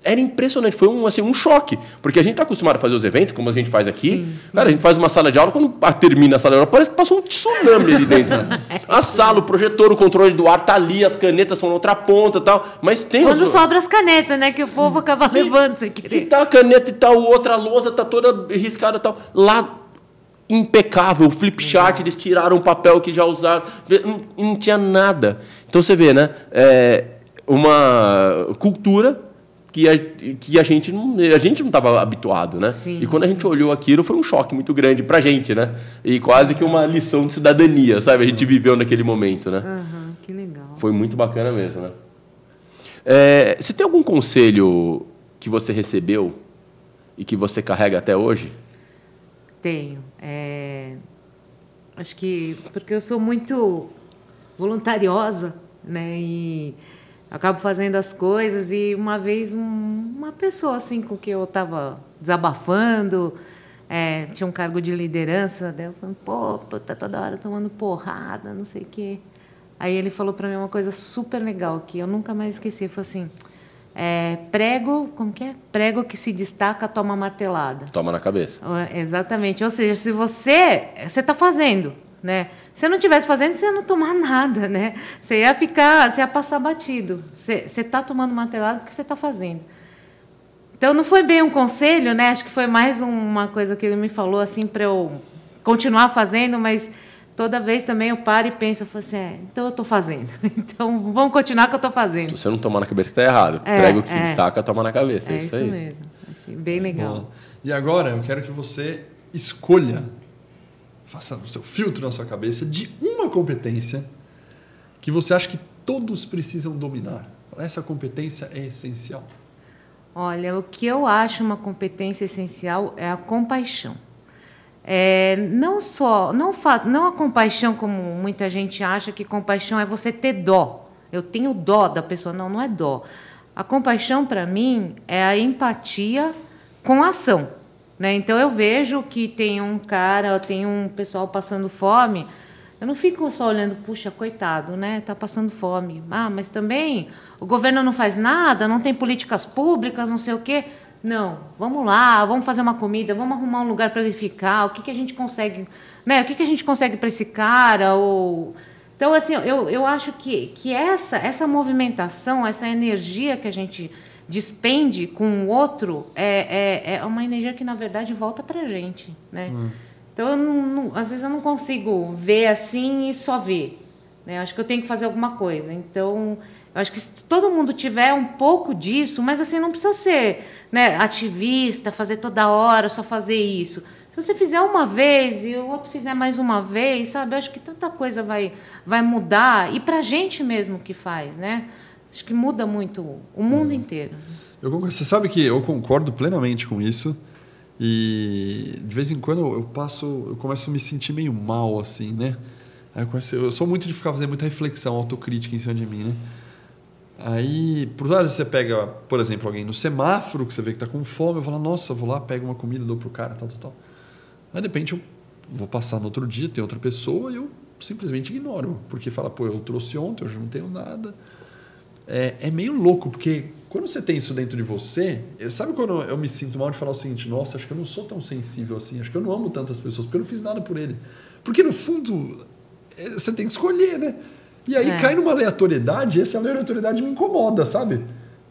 Era impressionante, foi um, assim, um choque. Porque a gente está acostumado a fazer os eventos, como a gente faz aqui. Sim, sim. Cara, a gente faz uma sala de aula, quando termina a sala de aula, parece que passou um tsunami ali dentro. a sala, o projetor, o controle do ar tá ali, as canetas são na outra ponta e tal. Mas tem Quando os... sobra as canetas, né? Que o povo acaba levando sem E querer. tá a caneta e tal, outra lousa tá toda riscada e tal. Lá, impecável, flip chart, eles tiraram o papel que já usaram, não, não tinha nada. Então você vê, né? É uma cultura que a, que a gente não a gente não estava habituado, né? Sim, e quando a gente olhou aquilo foi um choque muito grande pra gente, né? E quase que uma lição de cidadania, sabe? A gente viveu naquele momento, né? Aham, que legal. Foi muito bacana mesmo, né? É, você tem algum conselho que você recebeu e que você carrega até hoje? Tenho. É, Acho que porque eu sou muito voluntariosa, né? E acabo fazendo as coisas e uma vez um- uma pessoa assim com que eu estava desabafando, é, tinha um cargo de liderança, daí eu falei, pô, tá toda hora tomando porrada, não sei o quê. Aí ele falou para mim uma coisa super legal que eu nunca mais esqueci, foi assim, é, prego, como que é? Prego que se destaca toma martelada. Toma na cabeça. Exatamente. Ou seja, se você você está fazendo, né? Se eu não estivesse fazendo, você ia não tomar nada, né? Você ia ficar, você ia passar batido. Você está tomando martelado porque você está fazendo. Então não foi bem um conselho, né? Acho que foi mais uma coisa que ele me falou assim para eu continuar fazendo, mas toda vez também eu paro e penso, eu falo assim, é, então eu estou fazendo. Então vamos continuar que eu estou fazendo. Se você não tomar na cabeça, tá errado. É, Prego que se é. destaca, toma na cabeça. É É isso isso aí. mesmo. Achei bem legal. Boa. E agora eu quero que você escolha, faça o seu filtro na sua cabeça de uma competência que você acha que todos precisam dominar. Essa competência é essencial. Olha, o que eu acho uma competência essencial é a compaixão. É, não só, não, não a compaixão como muita gente acha que compaixão é você ter dó. Eu tenho dó da pessoa. Não, não é dó. A compaixão, para mim, é a empatia com a ação. Né? Então, eu vejo que tem um cara, tem um pessoal passando fome. Eu não fico só olhando, puxa, coitado, né? Tá passando fome. Ah, mas também o governo não faz nada, não tem políticas públicas, não sei o quê. Não, vamos lá, vamos fazer uma comida, vamos arrumar um lugar para ele ficar. O que, que a gente consegue, né? O que, que a gente consegue para esse cara? Ou então assim, eu, eu acho que, que essa essa movimentação, essa energia que a gente despende com o outro é, é, é uma energia que na verdade volta para a gente, né? Então, eu não, não- às vezes eu não consigo ver assim e só ver. Né? Eu acho que eu tenho que fazer alguma coisa. Então, eu acho que se todo mundo tiver um pouco disso, mas assim, não precisa ser né, ativista, fazer toda hora, só fazer isso. Se você fizer uma vez e o outro fizer mais uma vez, sabe? Eu acho que tanta coisa vai, vai mudar. E pra gente mesmo que faz, né? Acho que muda muito o mundo inteiro. Eu concordo. Você sabe que eu concordo plenamente com isso. E de vez em quando eu passo, eu começo a me sentir meio mal, assim, né? Eu, começo, eu sou muito de ficar fazendo muita reflexão, autocrítica em cima de mim, né? Aí, por vezes você pega, por exemplo, alguém no semáforo, que você vê que está com fome, eu falo, nossa, vou lá, pego uma comida, dou pro cara, tal, tal, tal. Aí, de repente, eu vou passar no outro dia, tem outra pessoa, e eu simplesmente ignoro. Porque fala, pô, eu trouxe ontem, hoje não tenho nada. É, é meio louco, porque quando você tem isso dentro de você, sabe quando eu me sinto mal de falar o seguinte, nossa, acho que eu não sou tão sensível assim, acho que eu não amo tantas pessoas, porque eu não fiz nada por ele. Porque, no fundo, é, você tem que escolher, né? E aí é. cai numa aleatoriedade, e essa aleatoriedade me incomoda, sabe?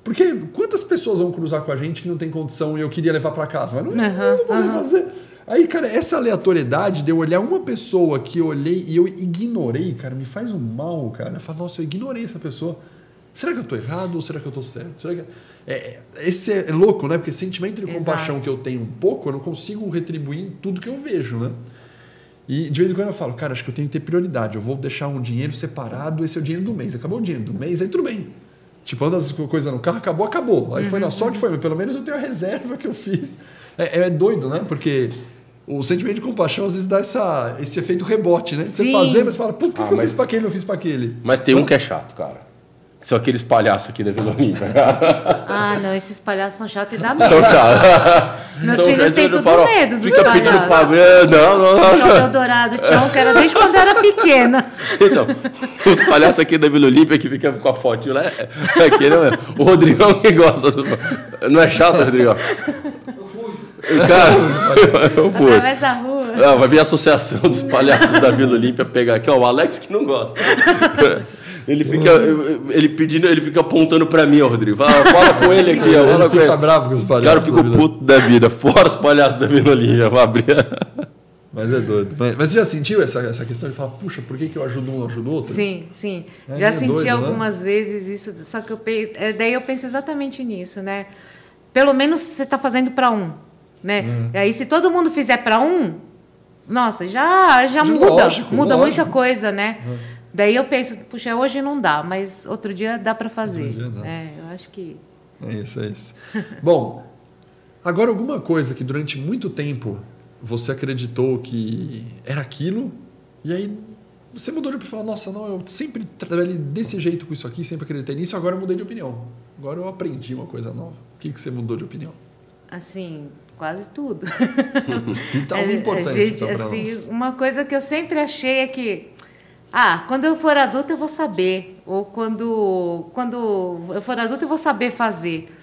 Porque quantas pessoas vão cruzar com a gente que não tem condição e eu queria levar para casa, mas não, uhum, não vou uhum. fazer. Aí, cara, essa aleatoriedade de eu olhar uma pessoa que eu olhei e eu ignorei, cara, me faz um mal, cara. Eu falo, nossa, eu ignorei essa pessoa. Será que eu estou errado ou será que eu estou certo? Será que... É, é, esse é louco, né? Porque sentimento de compaixão que eu tenho um pouco, eu não consigo retribuir em tudo que eu vejo, né? E de vez em quando eu falo, cara, acho que eu tenho que ter prioridade. Eu vou deixar um dinheiro separado, esse é o dinheiro do mês. Acabou o dinheiro do mês, aí tudo bem. Tipo, anda as coisas no carro, acabou, acabou. Aí uhum. foi na sorte, foi, mas pelo menos eu tenho a reserva que eu fiz. É, é doido, né? Porque o sentimento de compaixão às vezes dá essa, esse efeito rebote, né? Sim. Você fazer, mas você fala, por que, ah, que eu fiz para aquele não fiz para aquele? Mas tem um que é chato, cara. São aqueles palhaços aqui da Vila Olímpia. ah, não, esses palhaços são chatos e dá medo. São chatos. Meus são filhos têm tudo farol. medo dos Fica palhaços. pedindo pra... Não, não, não. O João Dourado tinha um que era desde quando eu era pequena. Então, os palhaços aqui da Vila Olímpia que ficam com a fotinho lá, é, aqui, não é? O Rodrigão que gosta. Não é chato, Rodrigão? Cara, eu fui. Através da rua. Não, vai vir a associação dos palhaços da Vila Olímpia pegar aqui, ó, o Alex que não gosta. Ele fica, ele pedindo, ele fica apontando para mim, ó, Rodrigo. Fala, fala com ele aqui, ó. Fala ele fica bravo com os palhaços. Cara, eu fico puto da vida. Fora os palhaços da Vila Olímpia, vou abrir. Mas é doido. Mas, mas, você já sentiu essa, essa questão de falar, puxa, por que, que eu ajudo um não ajudo o outro? Sim, sim. É, já senti doido, né? algumas né? vezes isso, só que eu penso, é, daí eu penso exatamente nisso, né? Pelo menos você está fazendo para um, né? Uhum. E aí, se todo mundo fizer para um, nossa, já, já de muda, lógico, muda lógico. muita coisa, né? Uhum. Daí eu penso, puxa, hoje não dá, mas outro dia dá para fazer. Dá. É, eu acho que. É isso, é isso. Bom, agora alguma coisa que durante muito tempo você acreditou que era aquilo, e aí você mudou de falar, nossa, não, eu sempre trabalhei desse jeito com isso aqui, sempre acreditei nisso, agora eu mudei de opinião. Agora eu aprendi uma coisa nova. O que, que você mudou de opinião? Assim, quase tudo. Cita algo importante. Gente, então, assim, nós. Uma coisa que eu sempre achei é que ah, quando eu for adulta eu vou saber. Ou quando, quando eu for adulta eu vou saber fazer.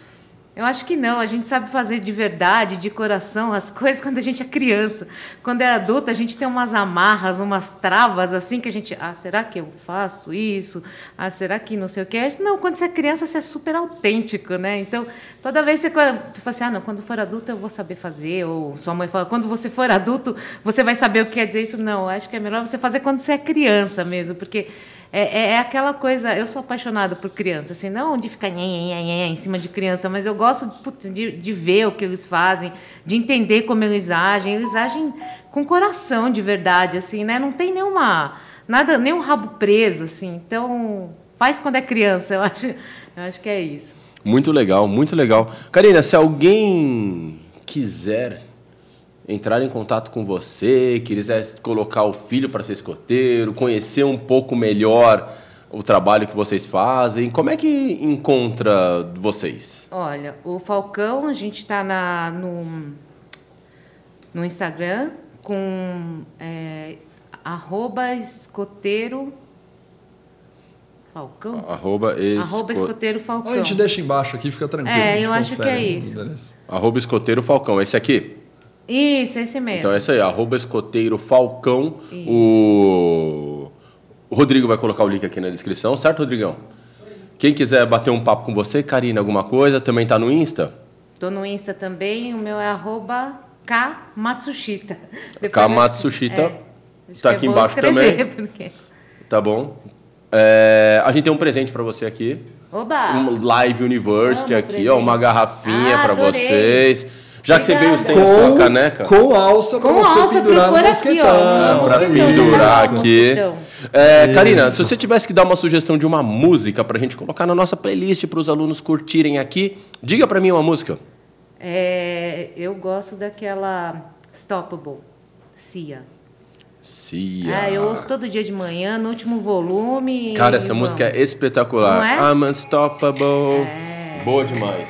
Eu acho que não, a gente sabe fazer de verdade, de coração, as coisas quando a gente é criança. Quando é adulta, a gente tem umas amarras, umas travas assim que a gente. Ah, será que eu faço isso? Ah, será que não sei o quê? Não, quando você é criança, você é super autêntico, né? Então, toda vez que você fala assim, ah, não, quando for adulto eu vou saber fazer. Ou sua mãe fala, quando você for adulto, você vai saber o que quer dizer isso. Não, acho que é melhor você fazer quando você é criança mesmo, porque é, é, é, aquela coisa. Eu sou apaixonada por criança, assim, não de ficar nhê, nhê, em cima de criança, mas eu gosto putz, de, de ver o que eles fazem, de entender como eles agem. Eles agem com coração de verdade, assim, né? Não tem nenhuma. Nada, nem um rabo preso, assim. Então, faz quando é criança, eu acho, eu acho que é isso. Muito legal, muito legal. Karina, se alguém quiser entrar em contato com você, quiser colocar o filho para ser escoteiro, conhecer um pouco melhor o trabalho que vocês fazem, como é que encontra vocês? Olha, o Falcão, a gente está no, no Instagram com é, arroba escoteiro Falcão? Arroba, esco... arroba escoteiro Falcão. a gente deixa embaixo aqui, fica tranquilo. É, eu acho que é isso. Arroba escoteiro Falcão, esse aqui? Isso, esse mesmo. Então é isso aí, arroba escoteiro Falcão. O... o Rodrigo vai colocar o link aqui na descrição, certo, Rodrigão? Quem quiser bater um papo com você, Karina, alguma coisa, também está no Insta? Estou no Insta também, o meu é arroba Kamatsushita. Kamatsushita. É, tá aqui é embaixo também. Porque... Tá bom. É, a gente tem um presente para você aqui. Oba! Um Live University aqui, presente. ó, uma garrafinha ah, para vocês. Já que você veio sem com, a sua caneca. Com alça para você alça pendurar no mosquetão. Para pendurar aqui. É, Karina, se você tivesse que dar uma sugestão de uma música para a gente colocar na nossa playlist para os alunos curtirem aqui, diga para mim uma música. É, eu gosto daquela Stoppable, Cia. Cia. É, eu ouço todo dia de manhã, no último volume. Cara, essa vamos. música é espetacular. Não é? I'm unstoppable. É. Boa demais.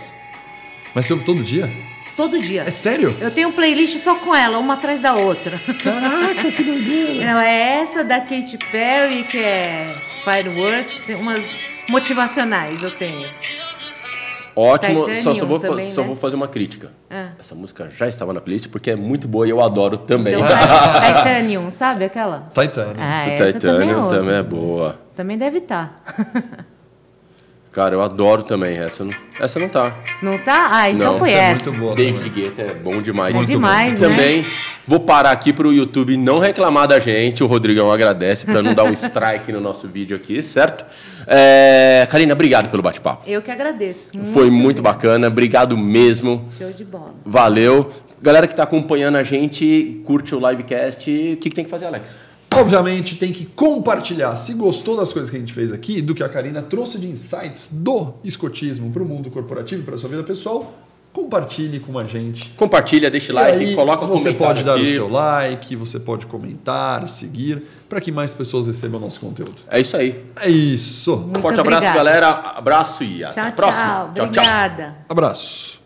Mas você ouve todo dia? Todo dia. É sério? Eu tenho um playlist só com ela, uma atrás da outra. Caraca, que doideira. Não, é essa da Katy Perry, que é Firework, tem umas motivacionais eu tenho. Ótimo, Titanium só, só, vou, fa- também, só né? vou fazer uma crítica. Ah. Essa música já estava na playlist porque é muito boa e eu adoro também. Então, Ti- Titanium, sabe aquela? Titanium. Ah, o essa também é Titanium outra. também é boa. Também deve estar. Cara, eu adoro também. Essa não, essa não tá. Não tá? Ah, então Não, foi Essa é muito boa David. Guetta é bom demais. É Muito demais, né? Também vou parar aqui pro YouTube não reclamar da gente. O Rodrigão agradece para não dar um strike no nosso vídeo aqui, certo? É, Karina, obrigado pelo bate-papo. Eu que agradeço. Foi muito bacana, obrigado mesmo. Show de bola. Valeu. Galera que está acompanhando a gente, curte o livecast. O que, que tem que fazer, Alex? Obviamente tem que compartilhar. Se gostou das coisas que a gente fez aqui, do que a Karina trouxe de insights do escotismo para o mundo corporativo, para a sua vida pessoal, compartilhe com a gente. Compartilha, deixa E like, aí, coloca os você pode dar o aqui. seu like, você pode comentar, seguir, para que mais pessoas recebam nosso conteúdo. É isso aí. É isso. Muito Forte abraço, obrigada. galera. Abraço e até Tchau, a próxima. tchau. Obrigada. Abraço.